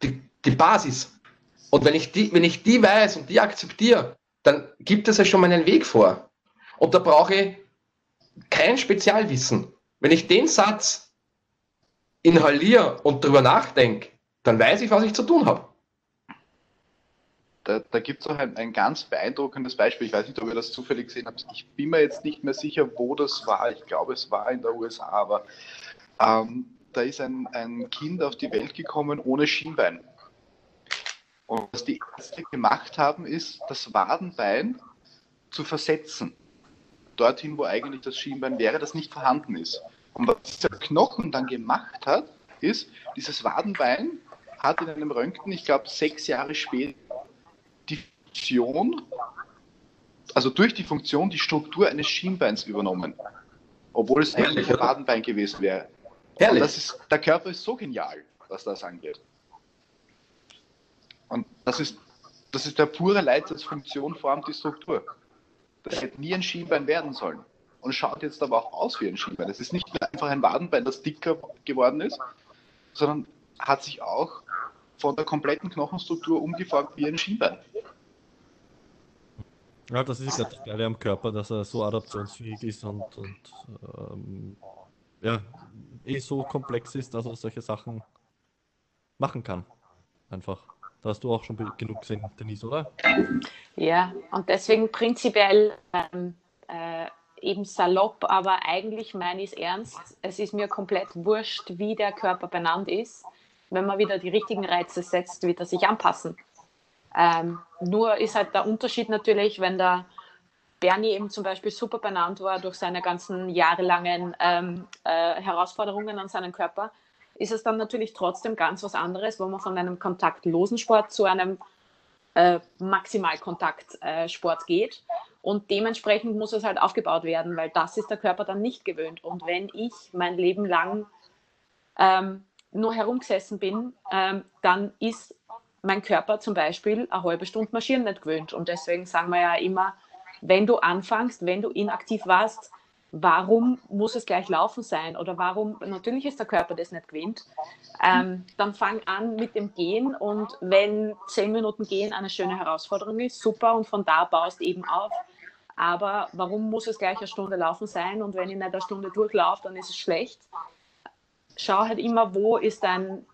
die, die Basis. Und wenn ich, die, wenn ich die weiß und die akzeptiere, dann gibt es ja schon mal einen Weg vor. Und da brauche ich kein Spezialwissen. Wenn ich den Satz inhaliere und darüber nachdenke, dann weiß ich, was ich zu tun habe.
Da, da gibt es auch ein, ein, ganz beeindruckendes Beispiel. Ich weiß nicht, ob ihr das zufällig gesehen habt. Ich bin mir jetzt nicht mehr sicher, wo das war. Ich glaube, es war in der USA, aber ähm, da ist ein, ein Kind auf die Welt gekommen ohne Schienbein. Und was die Ärzte gemacht haben, ist, das Wadenbein zu versetzen dorthin, wo eigentlich das Schienbein wäre, das nicht vorhanden ist. Und was dieser Knochen dann gemacht hat, ist, dieses Wadenbein hat in einem Röntgen, ich glaube sechs Jahre später, die Funktion, also durch die Funktion die Struktur eines Schienbeins übernommen. Obwohl es eigentlich ein Wadenbein gewesen wäre. Herrlich. Und das ist, der Körper ist so genial, was das angeht. Und das ist, das ist der pure Leitsatz Funktion formt die Struktur. Das hätte nie ein Schienbein werden sollen. Und schaut jetzt aber auch aus wie ein Schienbein. Es ist nicht mehr einfach ein Wadenbein, das dicker geworden ist, sondern hat sich auch von der kompletten Knochenstruktur umgeformt wie ein Schienbein.
Ja, das ist ja das Geile am Körper, dass er so adaptionsfähig ist und, und ähm, ja, eh so komplex ist, dass er solche Sachen machen kann. Einfach. Da hast du auch schon genug gesehen, Denise, oder?
Ja, und deswegen prinzipiell ähm, äh, eben salopp, aber eigentlich meine ich es ernst. Es ist mir komplett wurscht, wie der Körper benannt ist. Wenn man wieder die richtigen Reize setzt, wird er sich anpassen. Ähm, nur ist halt der Unterschied natürlich, wenn der Bernie eben zum Beispiel super benannt war durch seine ganzen jahrelangen ähm, äh, Herausforderungen an seinen Körper, ist es dann natürlich trotzdem ganz was anderes, wo man von einem kontaktlosen Sport zu einem äh, Maximalkontaktsport äh, geht. Und dementsprechend muss es halt aufgebaut werden, weil das ist der Körper dann nicht gewöhnt. Und wenn ich mein Leben lang ähm, nur herumgesessen bin, ähm, dann ist mein Körper zum Beispiel eine halbe Stunde marschieren nicht gewöhnt. Und deswegen sagen wir ja immer, wenn du anfängst, wenn du inaktiv warst, warum muss es gleich laufen sein oder warum, natürlich ist der Körper das nicht gewinnt, ähm, dann fang an mit dem Gehen und wenn zehn Minuten Gehen eine schöne Herausforderung ist, super und von da baust eben auf. Aber warum muss es gleich eine Stunde laufen sein und wenn ich nicht eine Stunde durchlaufe, dann ist es schlecht. Schau halt immer, wo ist dein,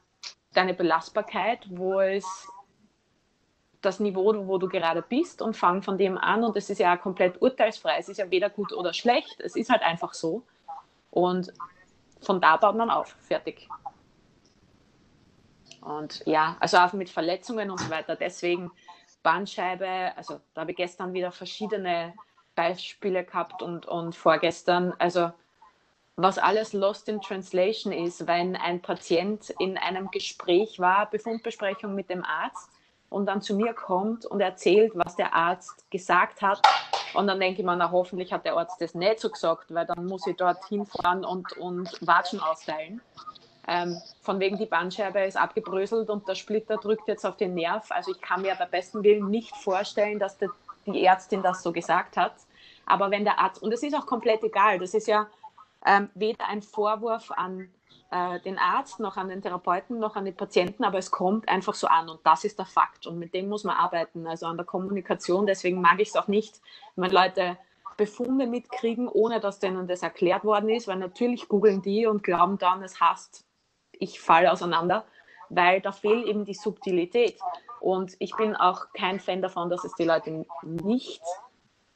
deine Belastbarkeit, wo ist das Niveau, wo du gerade bist und fang von dem an. Und es ist ja komplett urteilsfrei. Es ist ja weder gut oder schlecht. Es ist halt einfach so. Und von da baut man auf. Fertig. Und ja, also auch mit Verletzungen und so weiter. Deswegen Bandscheibe, also da habe ich gestern wieder verschiedene Beispiele gehabt und, und vorgestern. Also was alles lost in translation ist, wenn ein Patient in einem Gespräch war, Befundbesprechung mit dem Arzt und dann zu mir kommt und erzählt, was der Arzt gesagt hat, Und dann denke ich mir, na hoffentlich hat der Arzt das nicht so gesagt, weil dann muss ich dort hinfahren und, und Watschen austeilen. Ähm, von wegen die Bandscheibe ist abgebröselt und der Splitter drückt jetzt auf den Nerv. Also ich kann mir bei besten Willen nicht vorstellen, dass der, die Ärztin das so gesagt hat. Aber wenn der Arzt, und es ist auch komplett egal, das ist ja ähm, weder ein Vorwurf an äh, den Arzt, noch an den Therapeuten, noch an den Patienten, aber es kommt einfach so an und das ist der Fakt und mit dem muss man arbeiten, also an der Kommunikation. Deswegen mag ich es auch nicht, wenn Leute Befunde mitkriegen, ohne dass denen das erklärt worden ist, weil natürlich googeln die und glauben dann, es heißt, ich falle auseinander, weil da fehlt eben die Subtilität. Und ich bin auch kein Fan davon, dass es die Leute nicht,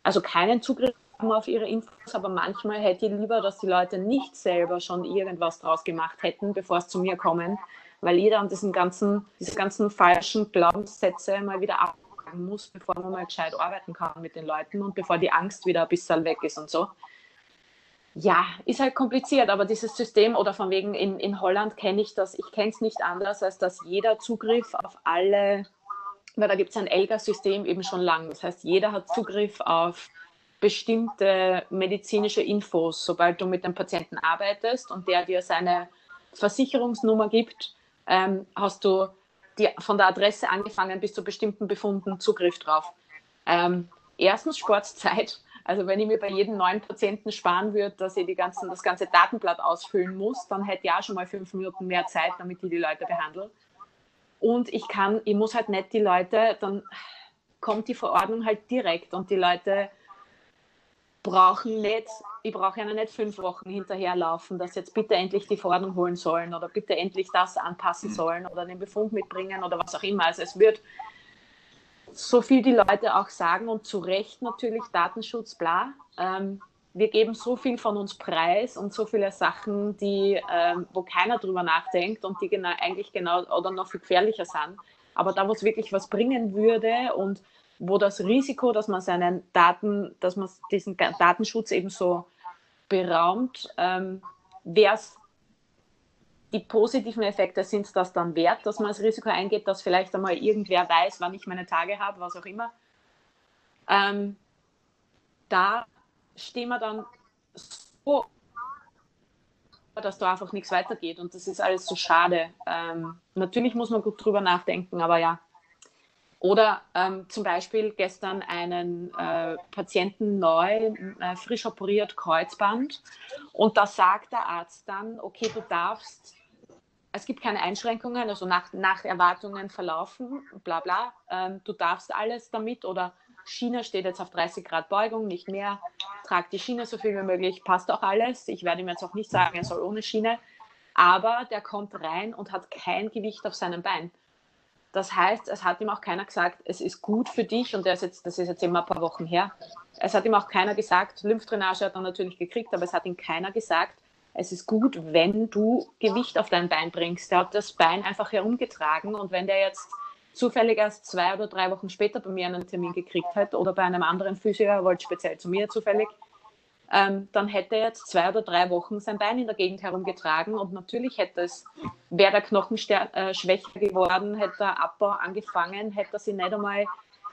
also keinen Zugriff auf ihre Infos, aber manchmal hätte ich lieber, dass die Leute nicht selber schon irgendwas draus gemacht hätten, bevor es zu mir kommen, weil jeder an diesen ganzen, diese ganzen falschen Glaubenssätze mal wieder abfangen muss, bevor man mal gescheit arbeiten kann mit den Leuten und bevor die Angst wieder ein bisschen weg ist und so. Ja, ist halt kompliziert, aber dieses System oder von wegen in, in Holland kenne ich das, ich kenne es nicht anders, als dass jeder Zugriff auf alle, weil da gibt es ein ELGA-System eben schon lang. Das heißt, jeder hat Zugriff auf bestimmte medizinische Infos, sobald du mit dem Patienten arbeitest und der dir seine Versicherungsnummer gibt, ähm, hast du die, von der Adresse angefangen bis zu bestimmten Befunden Zugriff drauf. Ähm, erstens Sportzeit. Also wenn ich mir bei jedem neuen Patienten sparen würde, dass ich die ganzen, das ganze Datenblatt ausfüllen muss, dann hätte ich auch schon mal fünf Minuten mehr Zeit, damit ich die Leute behandle. Und ich kann, ich muss halt nicht die Leute, dann kommt die Verordnung halt direkt und die Leute brauchen nicht, ich brauche ihnen nicht fünf Wochen hinterherlaufen, dass jetzt bitte endlich die Verordnung holen sollen oder bitte endlich das anpassen sollen oder den Befund mitbringen oder was auch immer. Also es wird so viel die Leute auch sagen und zu Recht natürlich Datenschutz, bla. Ähm, wir geben so viel von uns preis und so viele Sachen, die, ähm, wo keiner drüber nachdenkt und die genau, eigentlich genau oder noch viel gefährlicher sind. Aber da, wo es wirklich was bringen würde und wo das Risiko, dass man seinen Daten, dass man diesen Datenschutz eben so beraumt, ähm, wäre es die positiven Effekte sind das dann wert, dass man das Risiko eingeht, dass vielleicht einmal irgendwer weiß, wann ich meine Tage habe, was auch immer. Ähm, da stehen wir dann so, dass da einfach nichts weitergeht und das ist alles so schade. Ähm, natürlich muss man gut drüber nachdenken, aber ja, oder ähm, zum Beispiel gestern einen äh, Patienten neu, äh, frisch operiert, Kreuzband. Und da sagt der Arzt dann, okay, du darfst, es gibt keine Einschränkungen, also nach, nach Erwartungen verlaufen, bla bla, ähm, du darfst alles damit oder Schiene steht jetzt auf 30 Grad Beugung, nicht mehr, trag die Schiene so viel wie möglich, passt auch alles. Ich werde ihm jetzt auch nicht sagen, er soll ohne Schiene, aber der kommt rein und hat kein Gewicht auf seinem Bein. Das heißt, es hat ihm auch keiner gesagt, es ist gut für dich und ist jetzt, das ist jetzt immer ein paar Wochen her. Es hat ihm auch keiner gesagt, Lymphdrainage hat er natürlich gekriegt, aber es hat ihm keiner gesagt, es ist gut, wenn du Gewicht auf dein Bein bringst. Der hat das Bein einfach herumgetragen und wenn der jetzt zufällig erst zwei oder drei Wochen später bei mir einen Termin gekriegt hat oder bei einem anderen Physio, er wollte speziell zu mir zufällig, ähm, dann hätte er jetzt zwei oder drei Wochen sein Bein in der Gegend herumgetragen und natürlich hätte es, wäre der Knochen äh, schwächer geworden, hätte der Abbau angefangen, hätte sich nicht einmal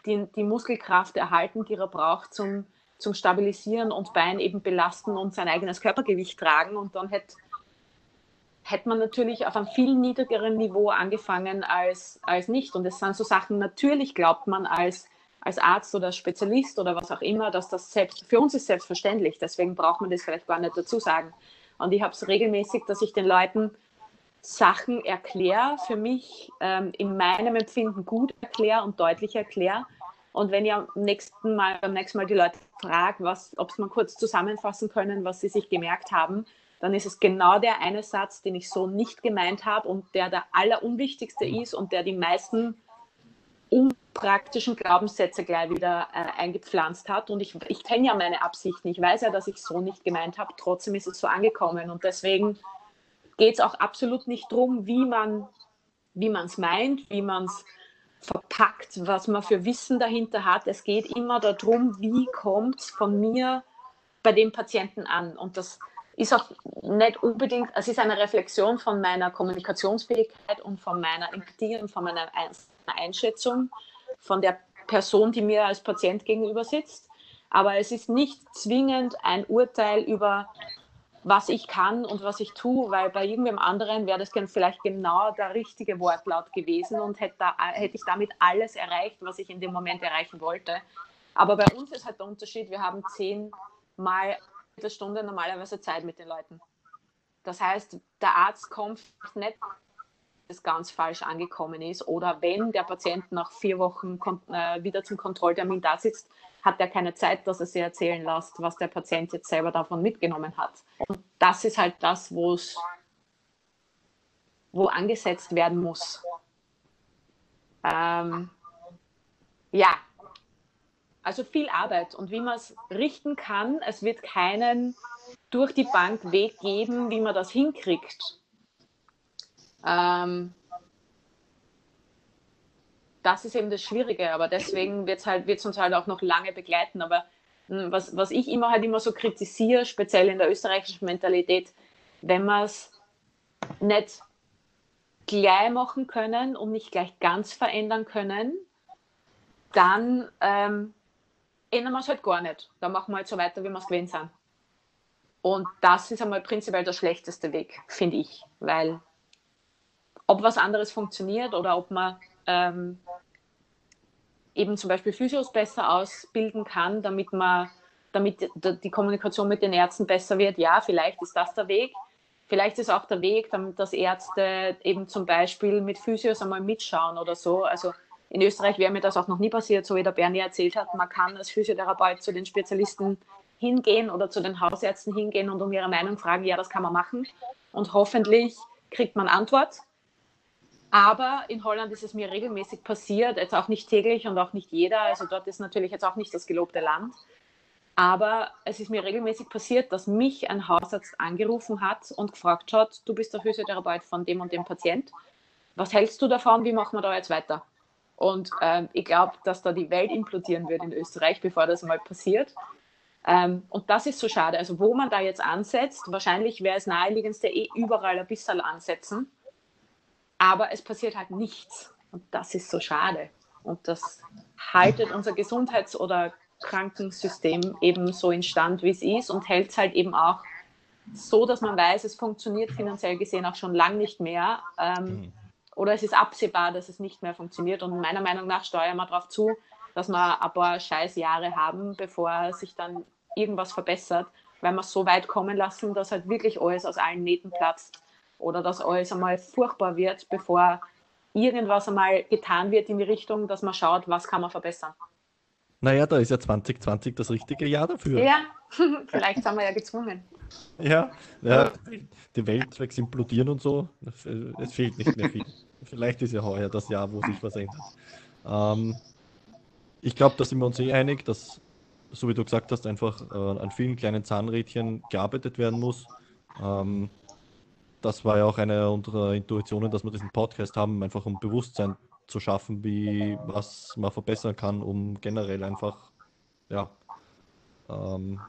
die, die Muskelkraft erhalten, die er braucht zum, zum Stabilisieren und Bein eben belasten und sein eigenes Körpergewicht tragen und dann hätte hätte man natürlich auf einem viel niedrigeren Niveau angefangen als, als nicht. Und es sind so Sachen, natürlich glaubt man als als Arzt oder Spezialist oder was auch immer, dass das selbst für uns ist selbstverständlich. Deswegen braucht man das vielleicht gar nicht dazu sagen. Und ich habe es regelmäßig, dass ich den Leuten Sachen erkläre, für mich ähm, in meinem Empfinden gut erkläre und deutlich erkläre. Und wenn ihr am nächsten Mal, beim nächsten Mal die Leute fragt, ob sie mal kurz zusammenfassen können, was sie sich gemerkt haben, dann ist es genau der eine Satz, den ich so nicht gemeint habe und der der allerunwichtigste ist und der die meisten unpraktischen Glaubenssätze gleich wieder äh, eingepflanzt hat. Und ich, ich kenne ja meine Absichten. Ich weiß ja, dass ich so nicht gemeint habe. Trotzdem ist es so angekommen. Und deswegen geht es auch absolut nicht darum, wie man wie es meint, wie man es verpackt, was man für Wissen dahinter hat. Es geht immer darum, wie kommt es von mir bei dem Patienten an. Und das ist auch nicht unbedingt, es ist eine Reflexion von meiner Kommunikationsfähigkeit und von meiner Empathie und von meiner Einschätzung von der Person, die mir als Patient gegenüber sitzt. Aber es ist nicht zwingend ein Urteil über, was ich kann und was ich tue, weil bei irgendwem anderen wäre das vielleicht genau der richtige Wortlaut gewesen und hätte, da, hätte ich damit alles erreicht, was ich in dem Moment erreichen wollte. Aber bei uns ist halt der Unterschied, wir haben zehnmal eine Stunde normalerweise Zeit mit den Leuten. Das heißt, der Arzt kommt nicht, es ganz falsch angekommen ist. Oder wenn der Patient nach vier Wochen äh, wieder zum Kontrolltermin da sitzt, hat er keine Zeit, dass er sich erzählen lässt, was der Patient jetzt selber davon mitgenommen hat. Und das ist halt das, wo es wo angesetzt werden muss. Ähm, ja, also viel Arbeit und wie man es richten kann. Es wird keinen durch die Bank Weg geben, wie man das hinkriegt. Ähm, das ist eben das Schwierige, aber deswegen wird es halt, uns halt auch noch lange begleiten. Aber hm, was, was ich immer halt immer so kritisiere, speziell in der österreichischen Mentalität, wenn wir es nicht gleich machen können und nicht gleich ganz verändern können, dann ähm, ändern wir es halt gar nicht. Dann machen wir halt so weiter, wie wir es gewesen sind. Und das ist einmal prinzipiell der schlechteste Weg, finde ich, weil ob was anderes funktioniert oder ob man ähm, eben zum Beispiel Physios besser ausbilden kann, damit man damit die Kommunikation mit den Ärzten besser wird. Ja, vielleicht ist das der Weg. Vielleicht ist auch der Weg, damit dass Ärzte eben zum Beispiel mit Physios einmal mitschauen oder so. Also in Österreich wäre mir das auch noch nie passiert, so wie der Bernie erzählt hat. Man kann als Physiotherapeut zu den Spezialisten hingehen oder zu den Hausärzten hingehen und um ihre Meinung fragen. Ja, das kann man machen. Und hoffentlich kriegt man Antwort. Aber in Holland ist es mir regelmäßig passiert, jetzt auch nicht täglich und auch nicht jeder. Also dort ist natürlich jetzt auch nicht das gelobte Land. Aber es ist mir regelmäßig passiert, dass mich ein Hausarzt angerufen hat und gefragt hat, du bist der Physiotherapeut von dem und dem Patient. Was hältst du davon? Wie machen wir da jetzt weiter? Und ähm, ich glaube, dass da die Welt implodieren wird in Österreich, bevor das mal passiert. Ähm, und das ist so schade. Also wo man da jetzt ansetzt, wahrscheinlich wäre es naheliegendste eh überall ein bisschen ansetzen aber es passiert halt nichts. Und das ist so schade. Und das haltet unser Gesundheits- oder Krankensystem eben so in Stand, wie es ist und hält es halt eben auch so, dass man weiß, es funktioniert finanziell gesehen auch schon lang nicht mehr. Ähm, mhm. Oder es ist absehbar, dass es nicht mehr funktioniert. Und meiner Meinung nach steuern wir darauf zu, dass wir ein paar Scheißjahre haben, bevor sich dann irgendwas verbessert, weil wir es so weit kommen lassen, dass halt wirklich alles aus allen Nähten platzt oder dass alles einmal furchtbar wird, bevor irgendwas einmal getan wird in die Richtung, dass man schaut, was kann man verbessern.
Naja, da ist ja 2020 das richtige Jahr dafür.
Ja, [laughs] vielleicht sind wir ja gezwungen.
Ja, ja die Welt wächst implodieren und so. Es fehlt nicht mehr viel. vielleicht ist ja heuer das Jahr, wo sich was ändert. Ähm, ich glaube, da sind wir uns eh einig, dass, so wie du gesagt hast, einfach äh, an vielen kleinen Zahnrädchen gearbeitet werden muss. Ähm, das war ja auch eine unserer Intuitionen, dass wir diesen Podcast haben, einfach um Bewusstsein zu schaffen, wie was man verbessern kann, um generell einfach ja, ähm,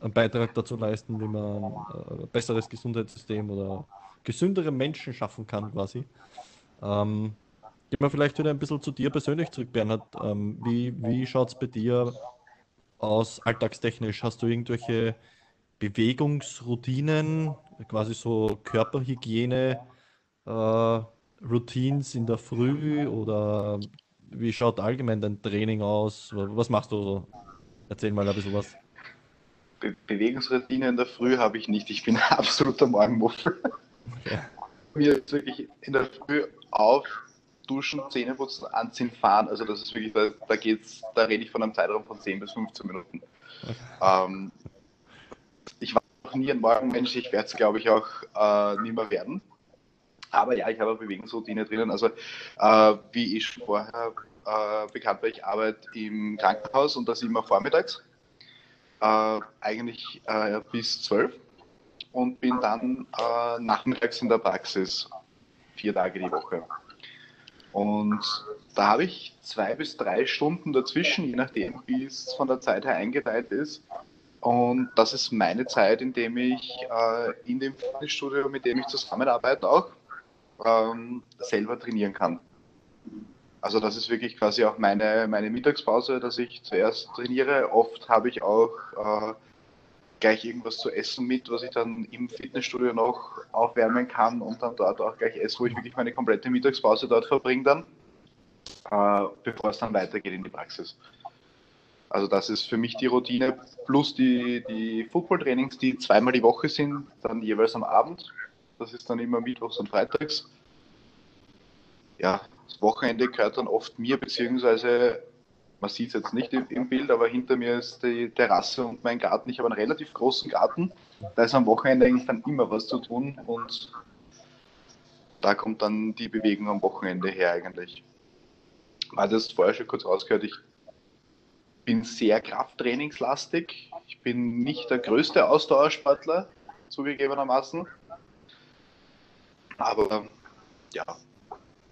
einen Beitrag dazu leisten, wie man ein besseres Gesundheitssystem oder gesündere Menschen schaffen kann, quasi. Ähm, gehen wir vielleicht wieder ein bisschen zu dir persönlich zurück, Bernhard. Ähm, wie wie schaut es bei dir aus, alltagstechnisch? Hast du irgendwelche Bewegungsroutinen, quasi so Körperhygiene, äh, Routines in der Früh oder wie schaut allgemein dein Training aus? Was machst du so? Erzähl mal ein bisschen was.
Be Bewegungsroutine in der Früh habe ich nicht. Ich bin ein [laughs] absoluter Morgenmuffel. Ja. [laughs] Mir ist wirklich in der Früh auf, duschen, Zähne putzen, anziehen, fahren. Also das ist wirklich, da, da geht's, da rede ich von einem Zeitraum von 10 bis 15 Minuten. Okay. Ähm, nie ein Morgenmensch, ich werde es, glaube ich, auch äh, nie mehr werden. Aber ja, ich habe eine Bewegungsroutine drinnen. Also, äh, wie ich schon vorher äh, bekannt war, ich arbeite im Krankenhaus und das immer vormittags. Äh, eigentlich äh, bis zwölf und bin dann äh, nachmittags in der Praxis, vier Tage die Woche. Und da habe ich zwei bis drei Stunden dazwischen, je nachdem, wie es von der Zeit her eingeteilt ist, und das ist meine Zeit, in dem ich äh, in dem Fitnessstudio, mit dem ich zusammenarbeite, auch ähm, selber trainieren kann. Also das ist wirklich quasi auch meine, meine Mittagspause, dass ich zuerst trainiere. Oft habe ich auch äh, gleich irgendwas zu essen mit, was ich dann im Fitnessstudio noch aufwärmen kann und dann dort auch gleich esse, wo ich wirklich meine komplette Mittagspause dort verbringe dann, äh, bevor es dann weitergeht in die Praxis. Also das ist für mich die Routine, plus die, die Football-Trainings, die zweimal die Woche sind, dann jeweils am Abend. Das ist dann immer mittwochs und freitags. Ja, das Wochenende gehört dann oft mir, beziehungsweise man sieht es jetzt nicht im, Bild, aber hinter mir ist die Terrasse und mein Garten. Ich habe einen relativ großen Garten. Da ist am Wochenende eigentlich dann immer was zu tun und da kommt dann die Bewegung am Wochenende her eigentlich. Weil das vorher schon kurz rausgehört, ich bin sehr krafttrainingslastig. Ich bin nicht der größte Ausdauersportler, zugegebenermaßen. Aber ja,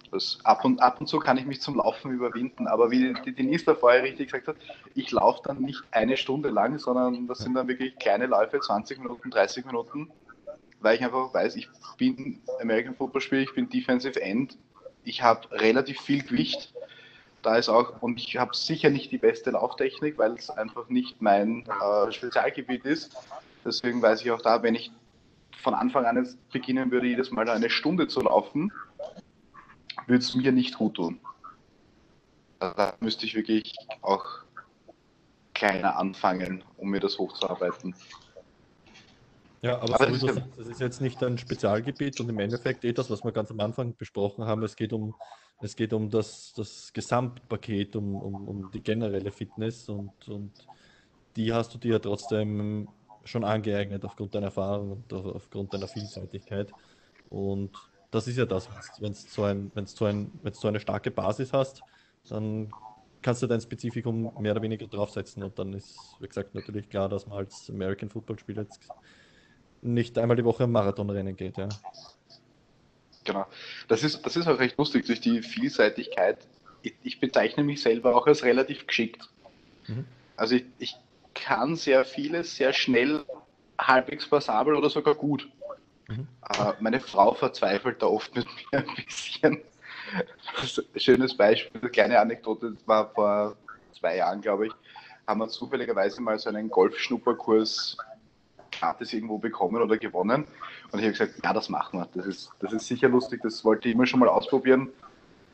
das ab, und, ab und zu kann ich mich zum Laufen überwinden. Aber wie die Denise vorher richtig gesagt hat, ich laufe dann nicht eine Stunde lang, sondern das sind dann wirklich kleine Läufe, 20 Minuten, 30 Minuten, weil ich einfach weiß, ich bin American Football Spieler, ich bin Defensive End, ich habe relativ viel Gewicht. Da ist auch, und ich habe sicher nicht die beste Lauftechnik, weil es einfach nicht mein äh, Spezialgebiet ist. Deswegen weiß ich auch da, wenn ich von Anfang an jetzt beginnen würde, jedes Mal eine Stunde zu laufen, würde es mir nicht gut tun. Da müsste ich wirklich auch kleiner anfangen, um mir das hochzuarbeiten.
Ja, aber, aber so das, ist, das ist jetzt nicht ein Spezialgebiet und im Endeffekt eh das, was wir ganz am Anfang besprochen haben. Es geht um, es geht um das, das Gesamtpaket, um, um, um die generelle Fitness und, und die hast du dir ja trotzdem schon angeeignet aufgrund deiner Erfahrung und aufgrund deiner Vielseitigkeit. Und das ist ja das, wenn du so, ein, so, ein, so eine starke Basis hast, dann kannst du dein Spezifikum mehr oder weniger draufsetzen und dann ist, wie gesagt, natürlich klar, dass man als American Football Spieler jetzt nicht einmal die Woche Marathonrennen geht. Ja.
Genau. Das ist, das ist auch recht lustig durch die Vielseitigkeit. Ich, ich bezeichne mich selber auch als relativ geschickt. Mhm. Also ich, ich kann sehr vieles sehr schnell halbwegs passabel oder sogar gut. Mhm. Meine Frau verzweifelt da oft mit mir ein bisschen. Schönes Beispiel, eine kleine Anekdote, das war vor zwei Jahren, glaube ich, haben wir zufälligerweise mal so einen Golfschnupperkurs gratis irgendwo bekommen oder gewonnen. Und ich habe gesagt, ja, das machen wir. Das ist, das ist sicher lustig, das wollte ich immer schon mal ausprobieren.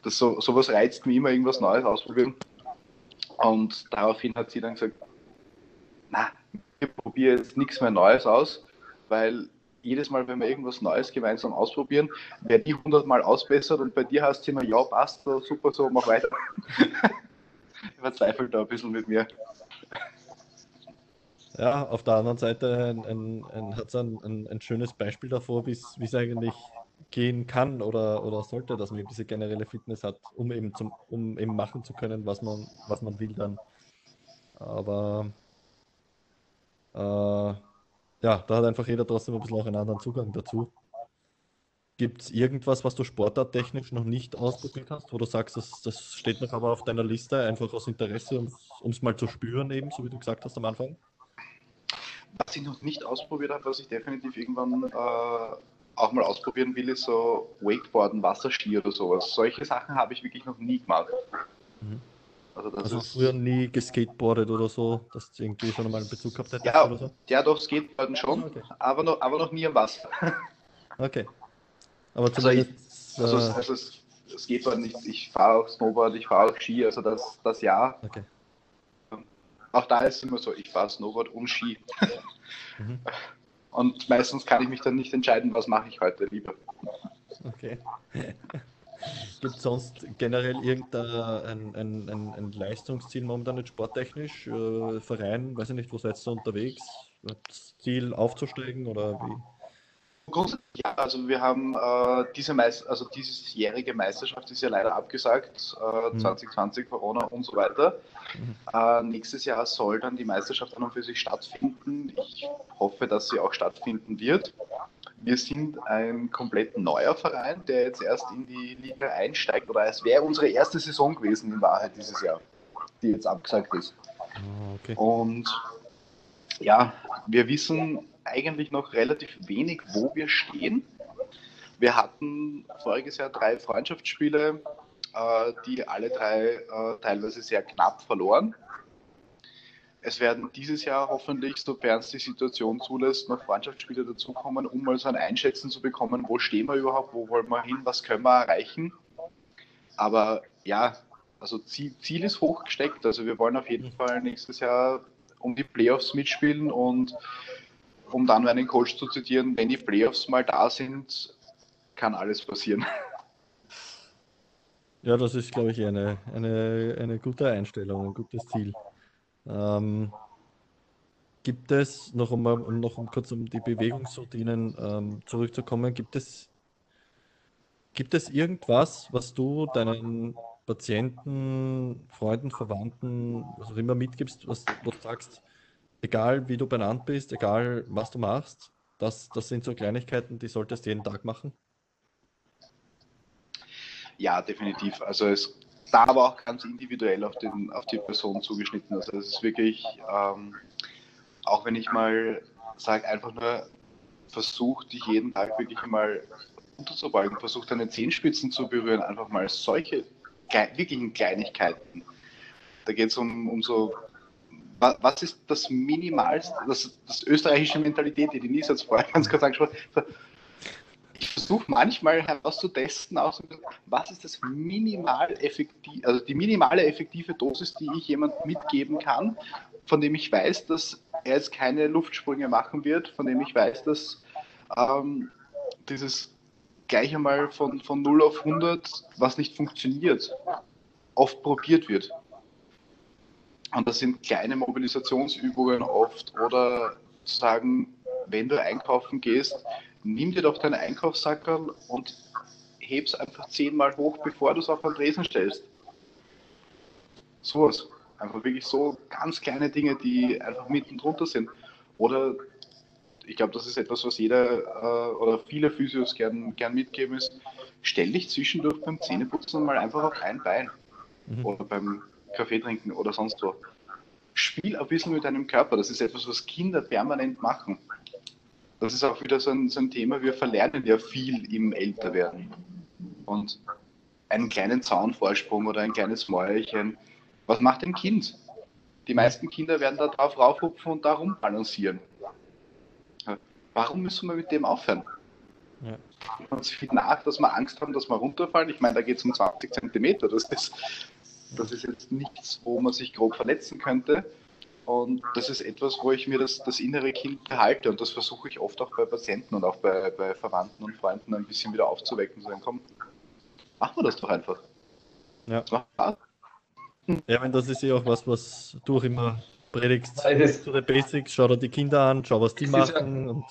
Das so, sowas reizt mich immer, irgendwas Neues ausprobieren. Und daraufhin hat sie dann gesagt, na, ich probiere jetzt nichts mehr Neues aus, weil jedes Mal, wenn wir irgendwas Neues gemeinsam ausprobieren, wer die 100 Mal ausbessert und bei dir hast du immer, ja, passt, super so, mach weiter. [laughs] ich verzweifle da ein bisschen mit mir.
Ja, auf der anderen Seite ein, ein, ein, hat es ein, ein, schönes Beispiel davor, wie es eigentlich gehen kann oder, oder sollte, dass man diese generelle Fitness hat, um eben, zum, um eben machen zu können, was man, was man will dann. Aber äh, ja, da hat einfach jeder trotzdem ein bisschen auch einen anderen Zugang dazu. Gibt es irgendwas, was du sportarttechnisch noch nicht ausprobiert hast, wo du sagst, das, das steht noch aber auf deiner Liste, einfach aus Interesse, um es mal zu spüren, eben, so wie du gesagt hast am Anfang?
Was ich noch nicht ausprobiert habe, was ich definitiv irgendwann äh, auch mal ausprobieren will, ist so Wakeboarden, Wasserski oder sowas. Solche Sachen habe ich wirklich noch nie gemacht. Mhm.
Also, das also früher nie geskateboardet oder so, dass du irgendwie schon mal einen Bezug gehabt hättest
ja,
oder so?
Ja, doch, Skateboarden schon, okay. aber, noch, aber noch nie am Wasser. [laughs]
Okay. Aber
also. Also, ich, also, äh, also Skateboarden, ich, ich fahre auch Snowboard, ich fahre auch Ski, also das, das ja. Okay. Auch da ist es immer so, ich fahre Snowboard und Ski. [laughs] Mhm. Und meistens kann ich mich dann nicht entscheiden, was mache ich heute lieber.
Okay. [laughs] Gibt es sonst generell irgendein ein, ein, ein, Leistungsziel momentan nicht sporttechnisch? Äh, Verein, weiß ich nicht, wo seid ihr unterwegs? Ziel aufzusteigen oder wie?
Grundsätzlich ja, also wir haben äh, diese Meist also diesjährige Meisterschaft ist ja leider abgesagt, äh, mhm. 2020 Corona und so weiter. Mhm. Äh, nächstes Jahr soll dann die Meisterschaft an und für sich stattfinden. Ich hoffe, dass sie auch stattfinden wird. Wir sind ein komplett neuer Verein, der jetzt erst in die Liga einsteigt, oder es wäre unsere erste Saison gewesen in Wahrheit dieses Jahr, die jetzt abgesagt ist. Oh, okay. Und ja, wir wissen eigentlich noch relativ wenig, wo wir stehen. Wir hatten voriges Jahr drei Freundschaftsspiele äh, die alle drei äh, teilweise sehr knapp verloren. Es werden dieses Jahr hoffentlich, sofern es die Situation zulässt, noch Freundschaftsspiele dazukommen, um mal so ein Einschätzen zu bekommen, wo stehen wir überhaupt, wo wollen wir hin, was können wir erreichen. Aber ja, also Ziel, Ziel ist hochgesteckt. Also wir wollen auf jeden Fall nächstes Jahr um die Playoffs mitspielen und um dann meinen Coach zu zitieren, wenn die Playoffs mal da sind, kann alles passieren.
Ja, das ist, glaube ich, eine, eine, eine gute Einstellung, ein gutes Ziel. Ähm, gibt es, noch um, noch um kurz um die Bewegungsroutinen ähm, zurückzukommen, gibt es, gibt es irgendwas, was du deinen Patienten, Freunden, Verwandten, was auch immer mitgibst, was, du sagst, egal wie du benannt bist, egal was du machst, das, das sind so Kleinigkeiten, die solltest du jeden Tag machen?
Ja, definitiv. Also es da aber auch ganz individuell auf, den, auf die Person zugeschnitten. Also es ist wirklich, ähm, auch wenn ich mal sage, einfach nur versuch dich jeden Tag wirklich mal unterzubeugen, versuch deine Zehenspitzen zu berühren, einfach mal solche wirklichen Kleinigkeiten. Da geht es um, um so, was ist das Minimalste, das, das österreichische Mentalität, die Denise jetzt vorher ganz kurz angesprochen hat. Ich versuche manchmal herauszutesten, was ist das minimal effektiv, also die minimale effektive Dosis, die ich jemand mitgeben kann, von dem ich weiß, dass er jetzt keine Luftsprünge machen wird, von dem ich weiß, dass ähm, dieses gleich einmal von, von 0 auf 100, was nicht funktioniert, oft probiert wird. Und das sind kleine Mobilisationsübungen oft oder zu sagen, wenn du einkaufen gehst, nimm dir doch deinen Einkaufssackerl und heb's einfach zehnmal hoch, bevor du es auf den Tresen stellst. Sowas. Einfach wirklich so ganz kleine Dinge, die einfach mitten drunter sind. Oder ich glaube, das ist etwas, was jeder äh, oder viele Physios gern, gern mitgeben ist. Stell dich zwischendurch beim Zähneputzen mal einfach auf ein Bein. Mhm. Oder beim Kaffee trinken oder sonst wo. Spiel ein bisschen mit deinem Körper. Das ist etwas, was Kinder permanent machen. Das ist auch wieder so ein, so ein Thema. Wir verlernen ja viel im Älterwerden. Und einen kleinen Zaunvorsprung oder ein kleines Mäuerchen. Was macht ein Kind? Die meisten Kinder werden da drauf raufhupfen und da rumbalancieren. Warum müssen wir mit dem aufhören? Ja. Uns viel nach, dass wir Angst haben, dass wir runterfallen. Ich meine, da geht es um 20 Zentimeter. Das ist, das ist jetzt nichts, wo man sich grob verletzen könnte. Und das ist etwas, wo ich mir das, das innere Kind behalte. Und das versuche ich oft auch bei Patienten und auch bei, bei Verwandten und Freunden ein bisschen wieder aufzuwecken. Zu sagen, komm, machen wir das doch einfach.
Ja. Ja, wenn das ist ja auch was, was du auch immer predigst. Zu den Basics, schau dir die Kinder an, schau, was die machen. und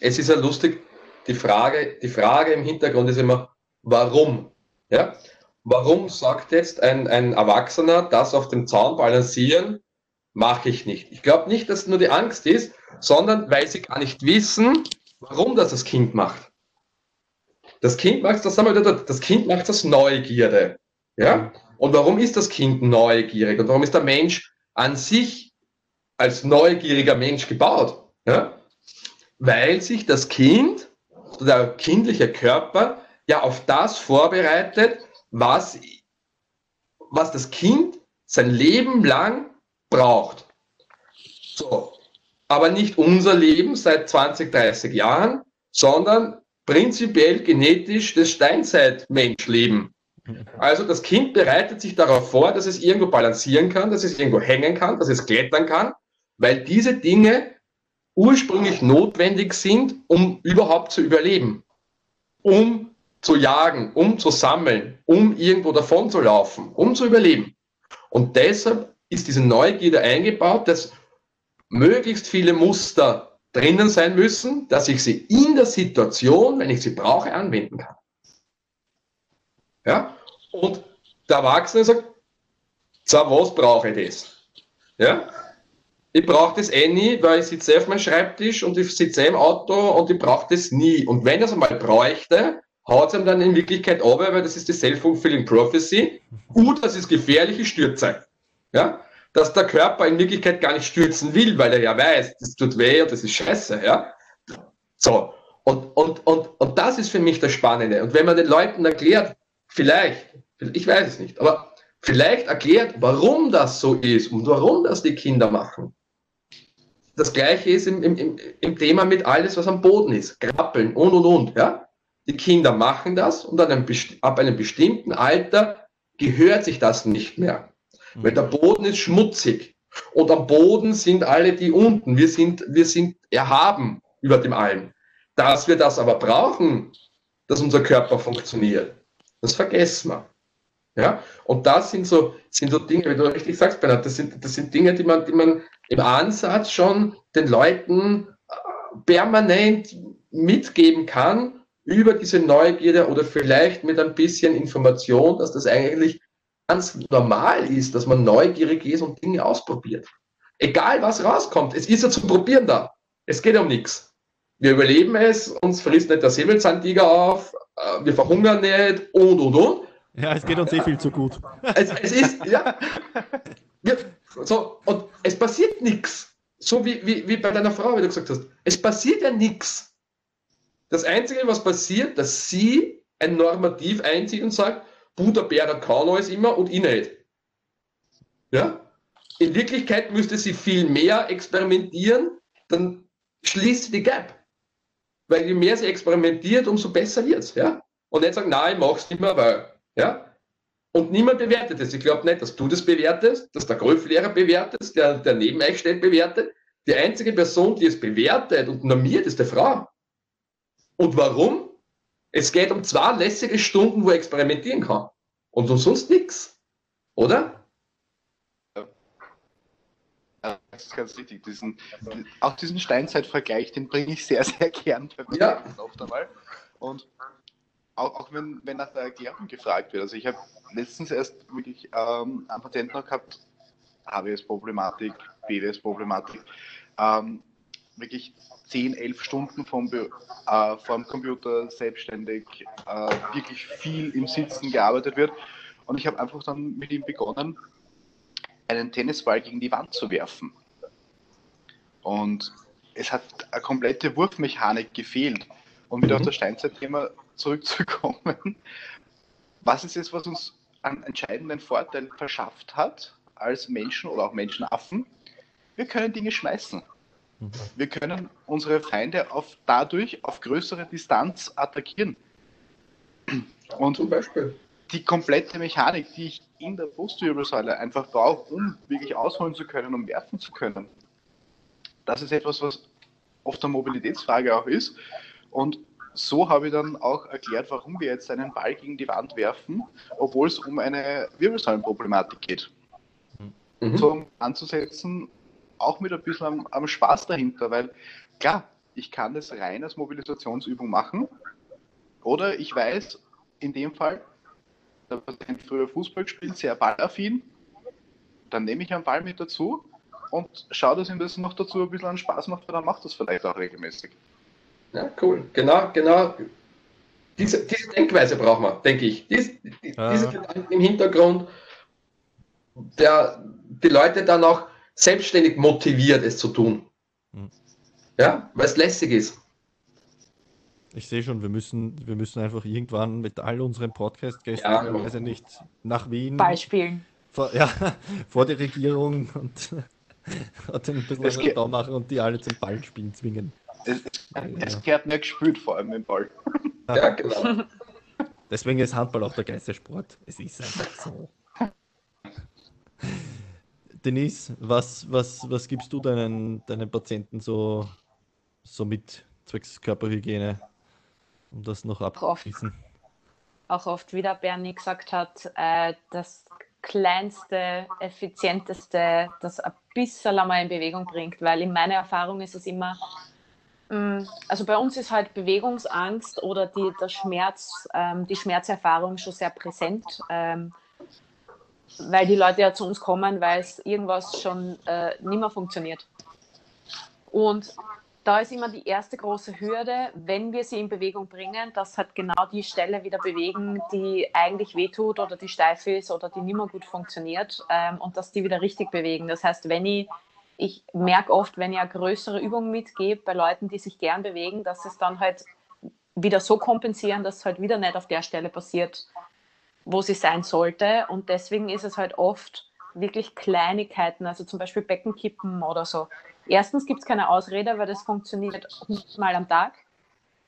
es ist ja lustig, die Frage, die Frage im Hintergrund ist immer, warum? Ja? Warum sagt jetzt ein, ein Erwachsener, das auf dem Zaun balancieren, mache ich nicht? Ich glaube nicht, dass es nur die Angst ist, sondern weil sie gar nicht wissen, warum das das Kind macht. Das Kind macht das, das Kind macht das Neugierde. Ja? Und warum ist das Kind neugierig? Und warum ist der Mensch an sich als neugieriger Mensch gebaut? Ja? weil sich das Kind, der kindliche Körper, ja auf das vorbereitet, was, was das Kind sein Leben lang braucht. So. Aber nicht unser Leben seit 20, 30 Jahren, sondern prinzipiell genetisch das Steinzeit-Menschleben. Also das Kind bereitet sich darauf vor, dass es irgendwo balancieren kann, dass es irgendwo hängen kann, dass es klettern kann, weil diese Dinge ursprünglich notwendig sind, um überhaupt zu überleben, um zu jagen, um zu sammeln, um irgendwo davon zu laufen, um zu überleben. Und deshalb ist diese Neugierde eingebaut, dass möglichst viele Muster drinnen sein müssen, dass ich sie in der Situation, wenn ich sie brauche, anwenden kann. Ja? Und der Erwachsene sagt, so, was brauche ich das? Ja? ich brauche das eh nie, weil ich sitze auf meinem Schreibtisch und ich sitze im Auto und ich brauche das nie. Und wenn ich es einmal bräuchte, haut es ihm dann in Wirklichkeit ab, weil das ist die Self-Fulfilling Prophecy. Gut, das ist gefährliche Stürze. Ja? Dass der Körper in Wirklichkeit gar nicht stürzen will, weil er ja weiß, das tut weh und das ist scheiße. Ja? So. Und, und, und, und das ist für mich das Spannende. Und wenn man den Leuten erklärt, vielleicht, Ich weiß es nicht. Aber vielleicht erklärt, warum das so ist und warum das die Kinder machen. Das gleiche ist im, im, im Thema mit alles, was am Boden ist. Krabbeln und und und. Ja? Die Kinder machen das und einem, ab einem bestimmten Alter gehört sich das nicht mehr. Mhm. Weil der Boden ist schmutzig. Und am Boden sind alle die unten. Wir sind, wir sind erhaben über dem allen. Dass wir das aber brauchen, dass unser Körper funktioniert, das vergessen wir. Ja? Und das sind so, sind so Dinge, wie du richtig sagst, Bernhard, das sind, das sind Dinge, die man, die man im Ansatz schon den Leuten äh, permanent mitgeben kann über diese Neugierde oder vielleicht mit ein bisschen Information, dass das eigentlich ganz normal ist, dass man neugierig ist und Dinge ausprobiert. Egal was rauskommt, es ist ja zum Probieren da. Es geht um nichts. Wir überleben es, uns frisst nicht der Säbelzahntiger auf, äh, wir verhungern nicht und und und.
Ja, es geht uns eh viel zu gut.
Es, es ist, ja. Wir, so, und es passiert nichts. So wie, wie, wie bei deiner Frau, wie du gesagt hast. Es passiert ja nichts. Das Einzige, was passiert, dass sie ein Normativ einzieht und sagt, Buddha Bär, der kann alles immer und ich nicht. Ja? In Wirklichkeit müsste sie viel mehr experimentieren, dann schließt sie die Gap. Weil je mehr sie experimentiert, umso besser wird es. Ja? Und nicht sagen, nein, ich mache es nicht mehr, weil. Ja? Und niemand bewertet es. Ich glaube nicht, dass du das bewertest, dass der Golflehrer bewertet, der, der neben euch steht, bewertet. Die einzige Person, die es bewertet und normiert, ist die Frau. Und warum? Es geht um zwei lässige Stunden, wo er experimentieren kann. Und um sonst nichts. Oder?
Ja, das ist ganz richtig. Diesen, auch diesen Steinzeitvergleich, den bringe ich sehr, sehr gern
bei mir ja.
oft einmal. Und auch, auch wenn, wenn nach der Erklärung gefragt wird. Also ich habe letztens erst wirklich ähm, einen Patienten noch gehabt, HWS-Problematik, BWS-Problematik, ähm, wirklich 10, 11 Stunden vom, äh, vom Computer selbstständig äh, wirklich viel im Sitzen gearbeitet wird. Und ich habe einfach dann mit ihm begonnen, einen Tennisball gegen die Wand zu werfen. Und es hat eine komplette Wurfmechanik gefehlt. Um wieder mhm. auf das Steinzeit-Thema zurückzukommen, was ist es, was uns einen entscheidenden Vorteil verschafft hat als Menschen oder auch Menschenaffen? Wir können Dinge schmeißen. Wir können unsere Feinde auf, dadurch auf größere Distanz attackieren. Und Zum Beispiel. die komplette Mechanik, die ich in der Brustwirbelsäule einfach brauche, um wirklich ausholen zu können, um werfen zu können, das ist etwas, was oft eine Mobilitätsfrage auch ist. Und so habe ich dann auch erklärt, warum wir jetzt einen Ball gegen die Wand werfen, obwohl es um eine Wirbelsäulenproblematik geht. Mhm. So um anzusetzen, auch mit ein bisschen am, am Spaß dahinter, weil klar, ich kann das rein als Mobilisationsübung machen oder ich weiß, in dem Fall, der Patient früher Fußball gespielt, sehr ballaffin, dann nehme ich einen Ball mit dazu und schaue, dass ihm das noch dazu ein bisschen an Spaß macht, weil dann macht das vielleicht auch regelmäßig.
Ja, cool. Genau, genau. Diese, diese Denkweise brauchen wir, denke ich. Dies, die, ja. Diese Gedanken im Hintergrund, der die Leute dann auch selbstständig motiviert, es zu tun. Hm. Ja, weil es lässig ist.
Ich sehe schon, wir müssen, wir müssen einfach irgendwann mit all unseren Podcast-Gästen, ja, weiß ich nicht, nach Wien.
Beispielen.
Vor, ja, [laughs] vor die Regierung und, [laughs] und ein bisschen da machen und die alle zum Ballspielen zwingen.
Es, es ja. gehört nicht gespielt, vor allem im Ball.
Ja, genau. [laughs]
Deswegen ist Handball auch der geilste Sport. Es ist einfach so. Denise, was, was, was gibst du deinen, deinen Patienten so, so mit zwecks Körperhygiene, um das noch abzuschließen?
Auch oft, wie der Bernie gesagt hat, äh, das kleinste, effizienteste, das ein bisschen einmal in Bewegung bringt, weil in meiner Erfahrung ist es immer, mm, also bei uns ist halt Bewegungsangst oder die, der Schmerz, ähm, die Schmerzerfahrung schon sehr präsent. Ähm, weil die Leute ja zu uns kommen, weil es irgendwas schon äh, nicht mehr funktioniert. Und da ist immer die erste große Hürde, wenn wir sie in Bewegung bringen, dass halt genau die Stelle wieder bewegen, die eigentlich wehtut oder die steif ist oder die nicht mehr gut funktioniert ähm, und dass die wieder richtig bewegen. Das heißt, wenn ich, ich merke oft, wenn ich eine größere Übung mitgebe bei Leuten, die sich gern bewegen, dass es dann halt wieder so kompensieren, dass es halt wieder nicht auf der Stelle passiert, wo sie sein sollte. Und deswegen ist es halt oft wirklich Kleinigkeiten, also zum Beispiel Beckenkippen oder so. Erstens gibt es keine Ausrede, weil das funktioniert mal am Tag.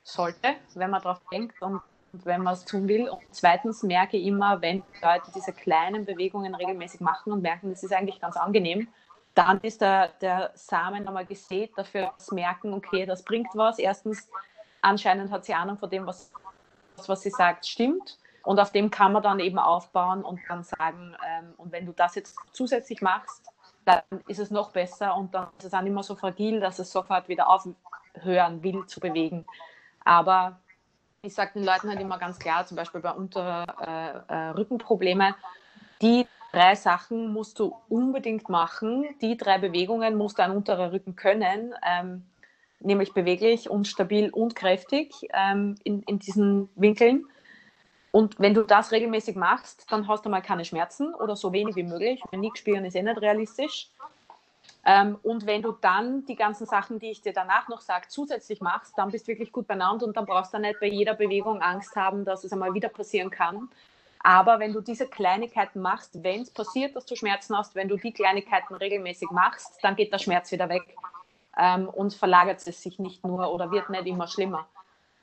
Sollte, wenn man darauf denkt und wenn man es tun will. Und zweitens merke ich immer, wenn Leute diese kleinen Bewegungen regelmäßig machen und merken, das ist eigentlich ganz angenehm, dann ist der, der Samen einmal gesät dafür, dass merken, okay, das bringt was. Erstens, anscheinend hat sie Ahnung von dem, was, was sie sagt, stimmt. Und auf dem kann man dann eben aufbauen und dann sagen, ähm, und wenn du das jetzt zusätzlich machst, dann ist es noch besser und dann ist es dann immer so fragil, dass es sofort wieder aufhören will zu bewegen. Aber ich sage den Leuten halt immer ganz klar, zum Beispiel bei Unterrückenproblemen, äh, äh, die drei Sachen musst du unbedingt machen, die drei Bewegungen musst du an unterer Rücken können, ähm, nämlich beweglich und stabil und kräftig ähm, in, in diesen Winkeln. Und wenn du das regelmäßig machst, dann hast du mal keine Schmerzen oder so wenig wie möglich. Wenn nichts spüren ist eh nicht realistisch. Ähm, und wenn du dann die ganzen Sachen, die ich dir danach noch sage, zusätzlich machst, dann bist du wirklich gut benannt und dann brauchst du nicht bei jeder Bewegung Angst haben, dass es einmal wieder passieren kann. Aber wenn du diese Kleinigkeiten machst, wenn es passiert, dass du Schmerzen hast, wenn du die Kleinigkeiten regelmäßig machst, dann geht der Schmerz wieder weg ähm, und verlagert es sich nicht nur oder wird nicht immer schlimmer.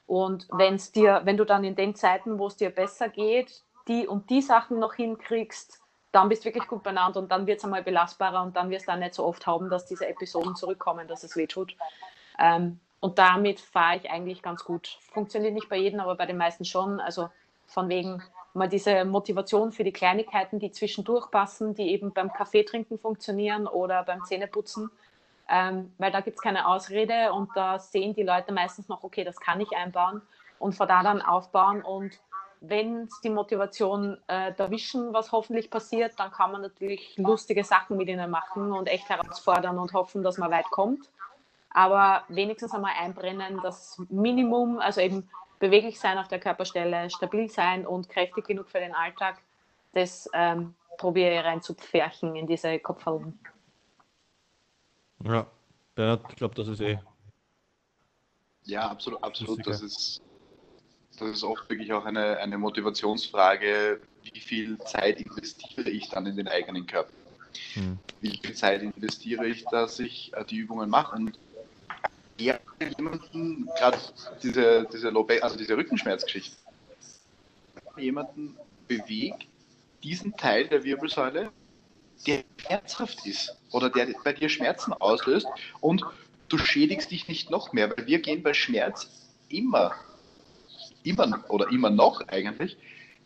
Und wenn's dir, wenn du dann in den Zeiten, wo es dir besser geht, die und die Sachen noch hinkriegst, dann bist du wirklich gut benannt und dann wird es einmal belastbarer und dann wirst du dann nicht so oft haben, dass diese Episoden zurückkommen, dass es weh tut. Ähm, und damit fahre ich eigentlich ganz gut. Funktioniert nicht bei jedem, aber bei den meisten schon. Also von wegen mal diese Motivation für die Kleinigkeiten, die zwischendurch passen, die eben beim Kaffee trinken funktionieren oder beim Zähneputzen ähm, weil da gibt es keine Ausrede und da sehen die Leute meistens noch, okay, das kann ich einbauen und von da dann aufbauen und wenn die Motivation äh, erwischen, was hoffentlich passiert, dann kann man natürlich lustige Sachen mit ihnen machen und echt herausfordern und hoffen, dass man weit kommt. Aber wenigstens einmal einbrennen, das Minimum, also eben beweglich sein auf der Körperstelle, stabil sein und kräftig genug für den Alltag, das ähm, probiere ich rein zu pferchen in diese Kopfhaltung.
Ja, Bernhard, ich glaube, das ist eh.
Ja, absolut, absolut. Das ist, das ist oft wirklich auch eine, eine Motivationsfrage, wie viel Zeit investiere ich dann in den eigenen Körper? Hm. Wie viel Zeit investiere ich, dass ich äh, die Übungen mache? Und ja, jemanden, gerade diese, diese, also diese Rückenschmerzgeschichte, jemanden bewegt, diesen Teil der Wirbelsäule der schmerzhaft ist oder der bei dir Schmerzen auslöst und du schädigst dich nicht noch mehr, weil wir gehen bei Schmerz immer, immer oder immer noch eigentlich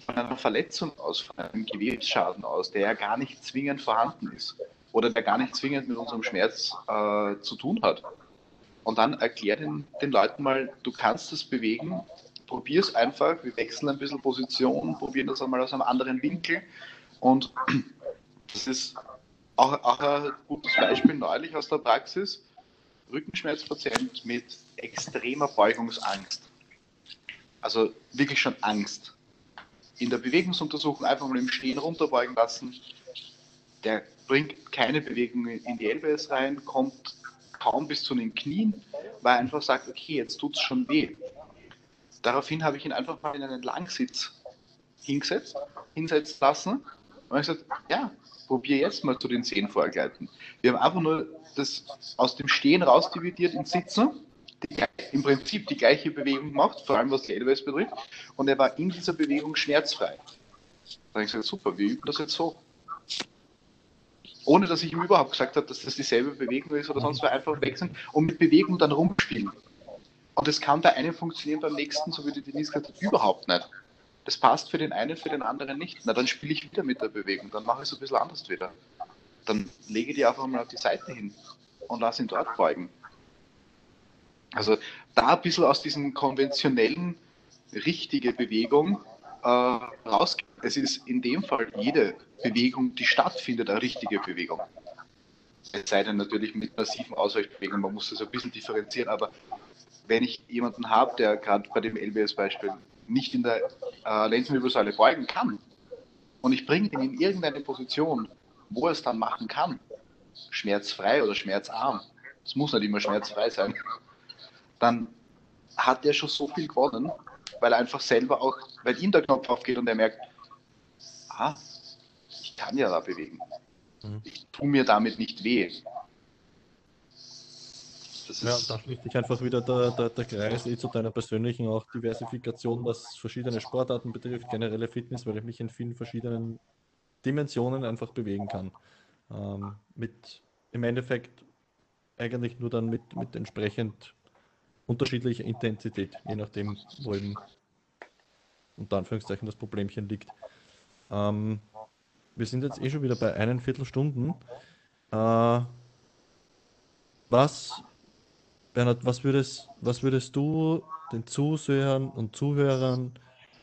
von einer Verletzung aus, von einem Gewebsschaden aus, der ja gar nicht zwingend vorhanden ist oder der gar nicht zwingend mit unserem Schmerz äh, zu tun hat. Und dann erklär den, den Leuten mal, du kannst das bewegen, probier es einfach, wir wechseln ein bisschen Position, probieren das einmal aus einem anderen Winkel und das ist auch, auch ein gutes Beispiel neulich aus der Praxis. Rückenschmerzpatient mit extremer Beugungsangst. Also wirklich schon Angst. In der Bewegungsuntersuchung einfach mal im Stehen runterbeugen lassen. Der bringt keine Bewegung in die LBS rein, kommt kaum bis zu den Knien, weil er einfach sagt, okay, jetzt tut es schon weh. Daraufhin habe ich ihn einfach mal in einen Langsitz hingesetzt, hinsetzen lassen und ich gesagt, ja, probier jetzt mal zu den Zehen vorgleiten. Wir haben einfach nur das aus dem Stehen rausdividiert ins Sitzen, die, im Prinzip die gleiche Bewegung gemacht, vor allem was Elbows betrifft, und er war in dieser Bewegung schmerzfrei. Da habe ich gesagt, super, wir üben das jetzt so. Ohne dass ich ihm überhaupt gesagt habe, dass das dieselbe Bewegung ist oder sonst was, einfach wechseln und mit Bewegung dann rumspielen. Und das kann bei einem funktionieren, beim nächsten, so wie die Denise gesagt hat, überhaupt nicht das passt für den einen, für den anderen nicht. Na, dann spiele ich wieder mit der Bewegung, dann mache ich es ein bisschen anders wieder. Dann lege die einfach mal auf die Seite hin und lasse ihn dort beugen. Also da ein bisschen aus diesem konventionellen richtige Bewegung äh, rausgehen. Es ist in dem Fall jede Bewegung, die stattfindet, eine richtige Bewegung. Es sei denn natürlich mit massiven Ausweichbewegungen, man muss das ein bisschen differenzieren, aber wenn ich jemanden habe, der gerade bei dem LBS-Beispiel nicht in der äh, Lendenwirbelsäule beugen kann und ich bringe ihn in irgendeine Position, wo er es dann machen kann, schmerzfrei oder schmerzarm, es muss nicht immer schmerzfrei sein, dann hat er schon so viel gewonnen, weil er einfach selber auch, weil ihm der Knopf aufgeht und er merkt, ah, ich kann ja da bewegen.
Mhm.
Ich tue mir damit nicht weh. Das
Ja,
ist,
da schließt sich einfach wieder der, der, der Kreis eh zu deiner persönlichen auch Diversifikation, was verschiedene Sportarten betrifft, generelle Fitness, weil ich mich in vielen verschiedenen Dimensionen einfach bewegen kann. Ähm, mit im Endeffekt eigentlich nur dann mit, mit entsprechend unterschiedlicher Intensität, je nachdem, wo eben unter Anführungszeichen das Problemchen liegt. Ähm, wir sind jetzt eh schon wieder bei einen Viertelstunden. Äh, was Bernhard, was würdest, was würdest du den Zusehern und Zuhörern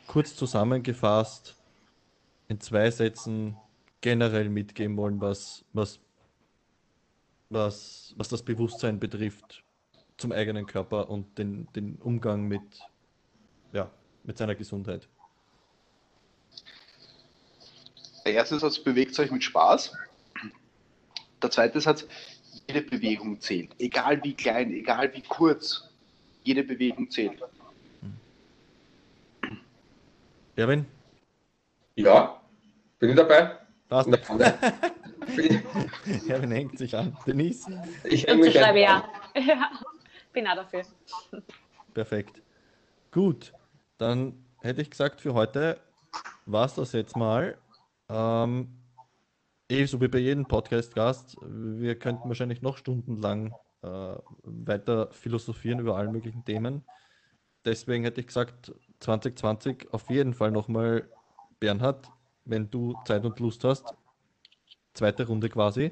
kurz zusammengefasst in zwei Sätzen generell mitgeben wollen, was, was, was, was das Bewusstsein betrifft zum eigenen Körper und den, den Umgang mit, ja, mit seiner Gesundheit?
der erste Satz bewegt euch mit Spaß. Der zweite Satz, jede Bewegung zählt. Egal wie klein, egal wie kurz, jede Bewegung zählt.
Erwin?
Ja, bin ich dabei?
Passt.
Na, bin [laughs]
Erwin hängt sich an. Denise?
ich ich häng
Und
mich
schreibe ja. ja. Bin auch dafür.
Perfekt. Gut, dann hätte ich gesagt, für heute war es das jetzt mal. Ähm, eh so wie bei jedem Podcast-Gast, wir könnten wahrscheinlich noch stundenlang äh, weiter philosophieren über alle möglichen Themen. Deswegen hätte ich gesagt, 2020 auf jeden Fall nochmal Bernhard, wenn du Zeit und Lust hast. Zweite Runde quasi.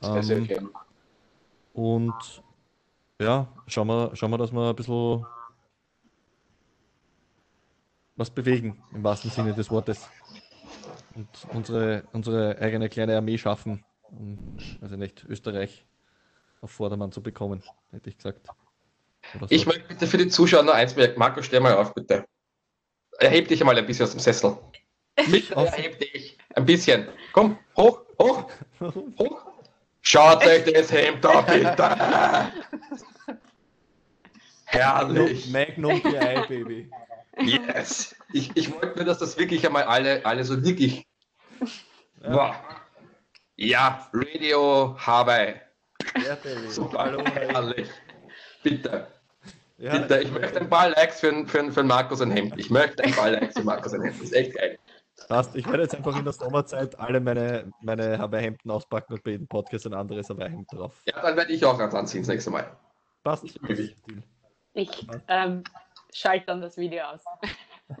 Sehr, sehr
Ähm,
gern.
und ja, schauen wir, schauen wir, dass wir ein bisschen was bewegen, im wahrsten Sinne des Wortes. Und unsere, unsere eigene kleine Armee schaffen, um, also nicht, Österreich auf Vordermann zu bekommen, hätte ich gesagt. So.
Ich möchte bitte für die Zuschauer nur eins merken. Marco, steh mal auf, bitte. Erheb dich einmal ein bisschen aus dem Sessel. [laughs]
Auf-
erheb dich. Ein bisschen. Komm, hoch, hoch, hoch. Schaut euch das Hemd an, bitte. [laughs] Herrlich.
Magnum PI, Baby.
Yes. Ich, ich wollte nur, dass das wirklich einmal alle, alle so wirklich.
Ja.
Wow. Ja, Radio Hawaii. Super, herrlich. Bitte,
Ja,
bitte, ich möchte ein paar Likes für, für, für Markus ein Hemd. Ich möchte ein paar Likes für Markus ein Hemd. Das ist echt geil.
Passt. Ich werde jetzt einfach in der Sommerzeit alle meine, meine Hawaii-Hemden auspacken und bei jedem Podcast ein anderes Hawaii-Hemd drauf.
Ja, dann werde ich auch eins anziehen das nächste Mal.
Passt.
Baby.
Ich ähm, schalte dann das Video aus.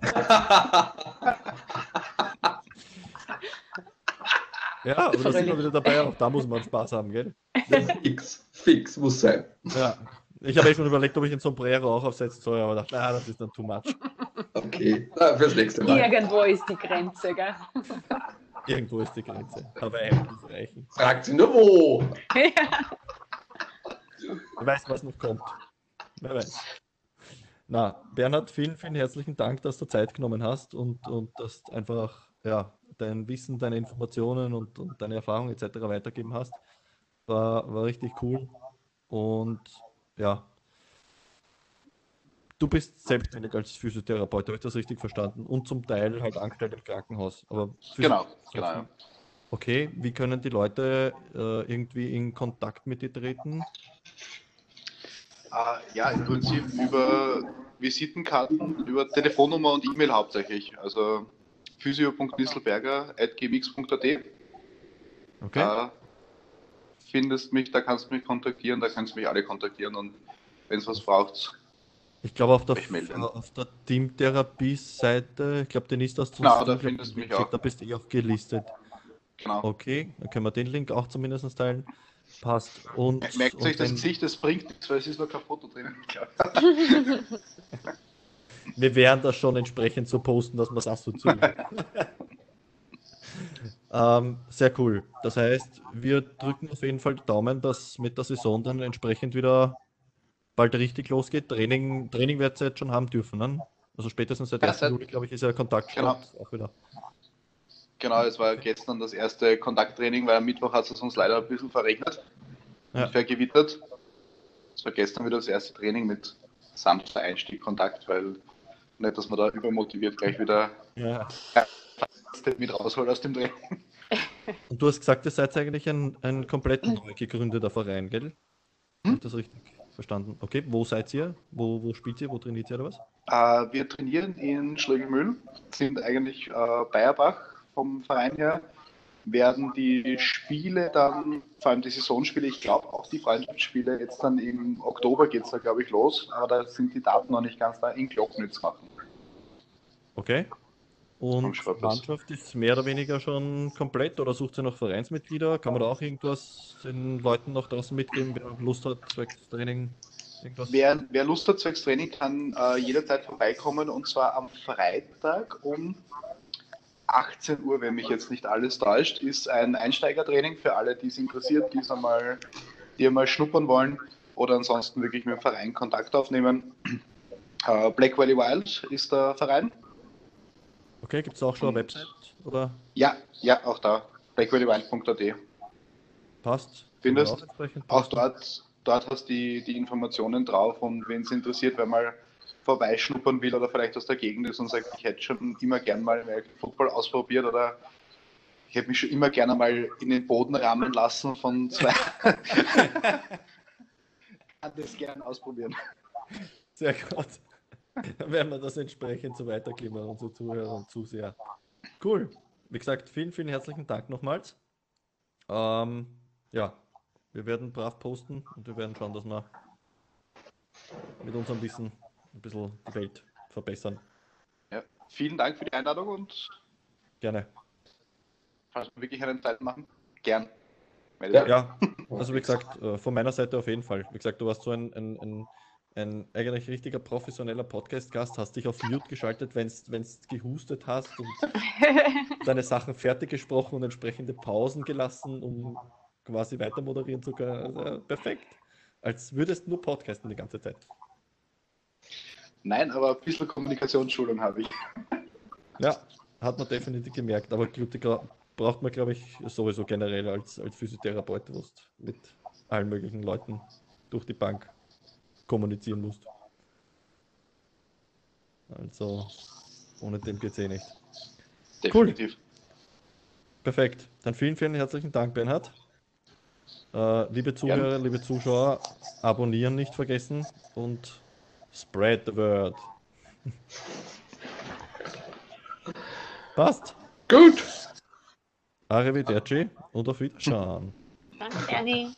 [laughs] [laughs]
Ja, aber da sind wir wieder dabei, auch da muss man Spaß haben, gell? [laughs]
fix, fix, muss sein.
Ja. Ich habe eh schon überlegt, ob ich ein Sombrero auch aufsetzen soll, aber dachte, ah, das ist dann too much.
Okay, na, fürs nächste Mal.
Irgendwo ist die Grenze, gell?
Irgendwo ist die Grenze. Hawaii-Hemden reichen.
Fragt sie nur wo.
Wer weiß, was noch kommt. Wer weiß. Na, Bernhard, vielen, vielen herzlichen Dank, dass du Zeit genommen hast und, und dass du einfach ja, dein Wissen, deine Informationen und, und deine Erfahrungen etc. weitergeben hast. War, war richtig cool. Und ja, du bist selbstständig als Physiotherapeut, habe ich das richtig verstanden? Und zum Teil halt angestellt im Krankenhaus. Aber
Genau, genau. Ja.
Okay, wie können die Leute äh, irgendwie in Kontakt mit dir treten?
Ah, ja, im Prinzip über Visitenkarten, über Telefonnummer und E-Mail hauptsächlich. Also physio.nisselberger.gmx.at.
Okay.
Da findest mich, da kannst du mich kontaktieren, da kannst du mich alle kontaktieren und wenn es was braucht,
Ich glaube auf der, auf der Teamtherapie-Seite, ich glaube, den ist das
Genau, da findest du mich auch.
Da bist du eh auch gelistet.
genau.
Okay, dann können wir den Link auch zumindest teilen. Passt. Und,
Merkt
und
euch das Gesicht, das bringt nichts, weil es ist noch kein Foto drinnen. [laughs] [laughs]
wir werden das schon entsprechend so posten, dass wir es assoziieren. [laughs] ähm, sehr cool. Das heißt, wir drücken auf jeden Fall die Daumen, dass mit der Saison dann entsprechend wieder bald richtig losgeht. Training, Training wird es jetzt schon haben dürfen. Ne? Also spätestens seit
Ja,
1.
seit-
Juli, glaube ich, ist ja Kontakt
Genau.
auch wieder.
Genau, es war gestern das erste Kontakttraining, weil am Mittwoch hat es uns leider ein bisschen verregnet
Ja.
und vergewittert. Es war gestern wieder das erste Training mit sanfter Einstieg Kontakt, weil nicht, dass man da übermotiviert gleich wieder
Ja.
Mit raushole aus dem Training. [laughs]
Und du hast gesagt, ihr seid eigentlich ein, ein komplett neu gegründeter Verein, gell? Habe ich das richtig verstanden? Okay, wo seid ihr? Wo, wo spielt ihr? Wo trainiert ihr oder was?
Äh, wir trainieren in Schlögelmühl, sind eigentlich äh, Bayerbach vom Verein her, werden die Spiele dann, vor allem die Saisonspiele, ich glaube auch die Freundschaftsspiele, jetzt dann im Oktober geht es da glaube ich los, aber da sind die Daten noch nicht ganz da, in Glocknitz machen.
Okay. Und die Mannschaft ist mehr oder weniger schon komplett oder sucht ihr noch Vereinsmitglieder? Kann man da auch irgendwas den Leuten noch draußen mitgeben, wer Lust hat, zwecks Training? Irgendwas?
Wer, wer Lust hat zwecks Training, kann äh, jederzeit vorbeikommen und zwar am Freitag um 18 Uhr, wenn mich jetzt nicht alles täuscht, ist ein Einsteigertraining für alle, die es interessiert, die es einmal, die einmal schnuppern wollen oder ansonsten wirklich mit dem Verein Kontakt aufnehmen. Äh, Black Valley Wild ist der Verein.
Okay, gibt es auch schon eine Website? Oder
Ja, ja, auch da. blackwelleywild.at.
passt?
Findest?
Auch
Auch dort, dort hast du die, die Informationen drauf und wen es interessiert, wer mal vorbeischnuppern will oder vielleicht aus der Gegend ist und sagt, ich hätte schon immer gern mal American Football ausprobiert oder ich hätte mich schon immer gerne mal in den Boden rammen lassen von zwei. [laughs] Kann das gern ausprobieren.
Sehr gut. Dann werden wir das entsprechend so weitergeben an unsere Zuhörer und Zuseher. Cool. Wie gesagt, vielen, vielen herzlichen Dank nochmals. Ähm, ja, wir werden brav posten und wir werden schauen, dass wir mit unserem Wissen ein bisschen die Welt verbessern.
Ja. Vielen Dank für die Einladung und
Gerne.
falls wir wirklich einen Teil machen, gern.
Ja.
Ja, [laughs] also wie gesagt, äh, von meiner Seite auf jeden Fall. Wie gesagt, du warst so ein, ein, ein, ein eigentlich richtiger professioneller Podcast-Gast, hast dich auf Mute geschaltet, wenn du gehustet hast und [laughs] deine Sachen fertig gesprochen und entsprechende Pausen gelassen, um quasi weiter moderieren zu können. Also, perfekt. Als würdest du nur podcasten die ganze Zeit.
Nein, aber ein bisschen Kommunikationsschulung habe ich. [laughs]
Ja, hat man definitiv gemerkt, aber Glute gra- braucht man, glaube ich, sowieso generell als, als Physiotherapeut, wo du mit allen möglichen Leuten durch die Bank kommunizieren musst. Also, ohne dem geht's eh nicht.
Definitiv.
Perfekt. Dann vielen, vielen herzlichen Dank, Bernhard. Äh, liebe Zuhörer, liebe Zuschauer, abonnieren nicht vergessen und spread the word. Passt.
Gut.
Arrivederci und auf Wiedersehen.
Danke, Danny.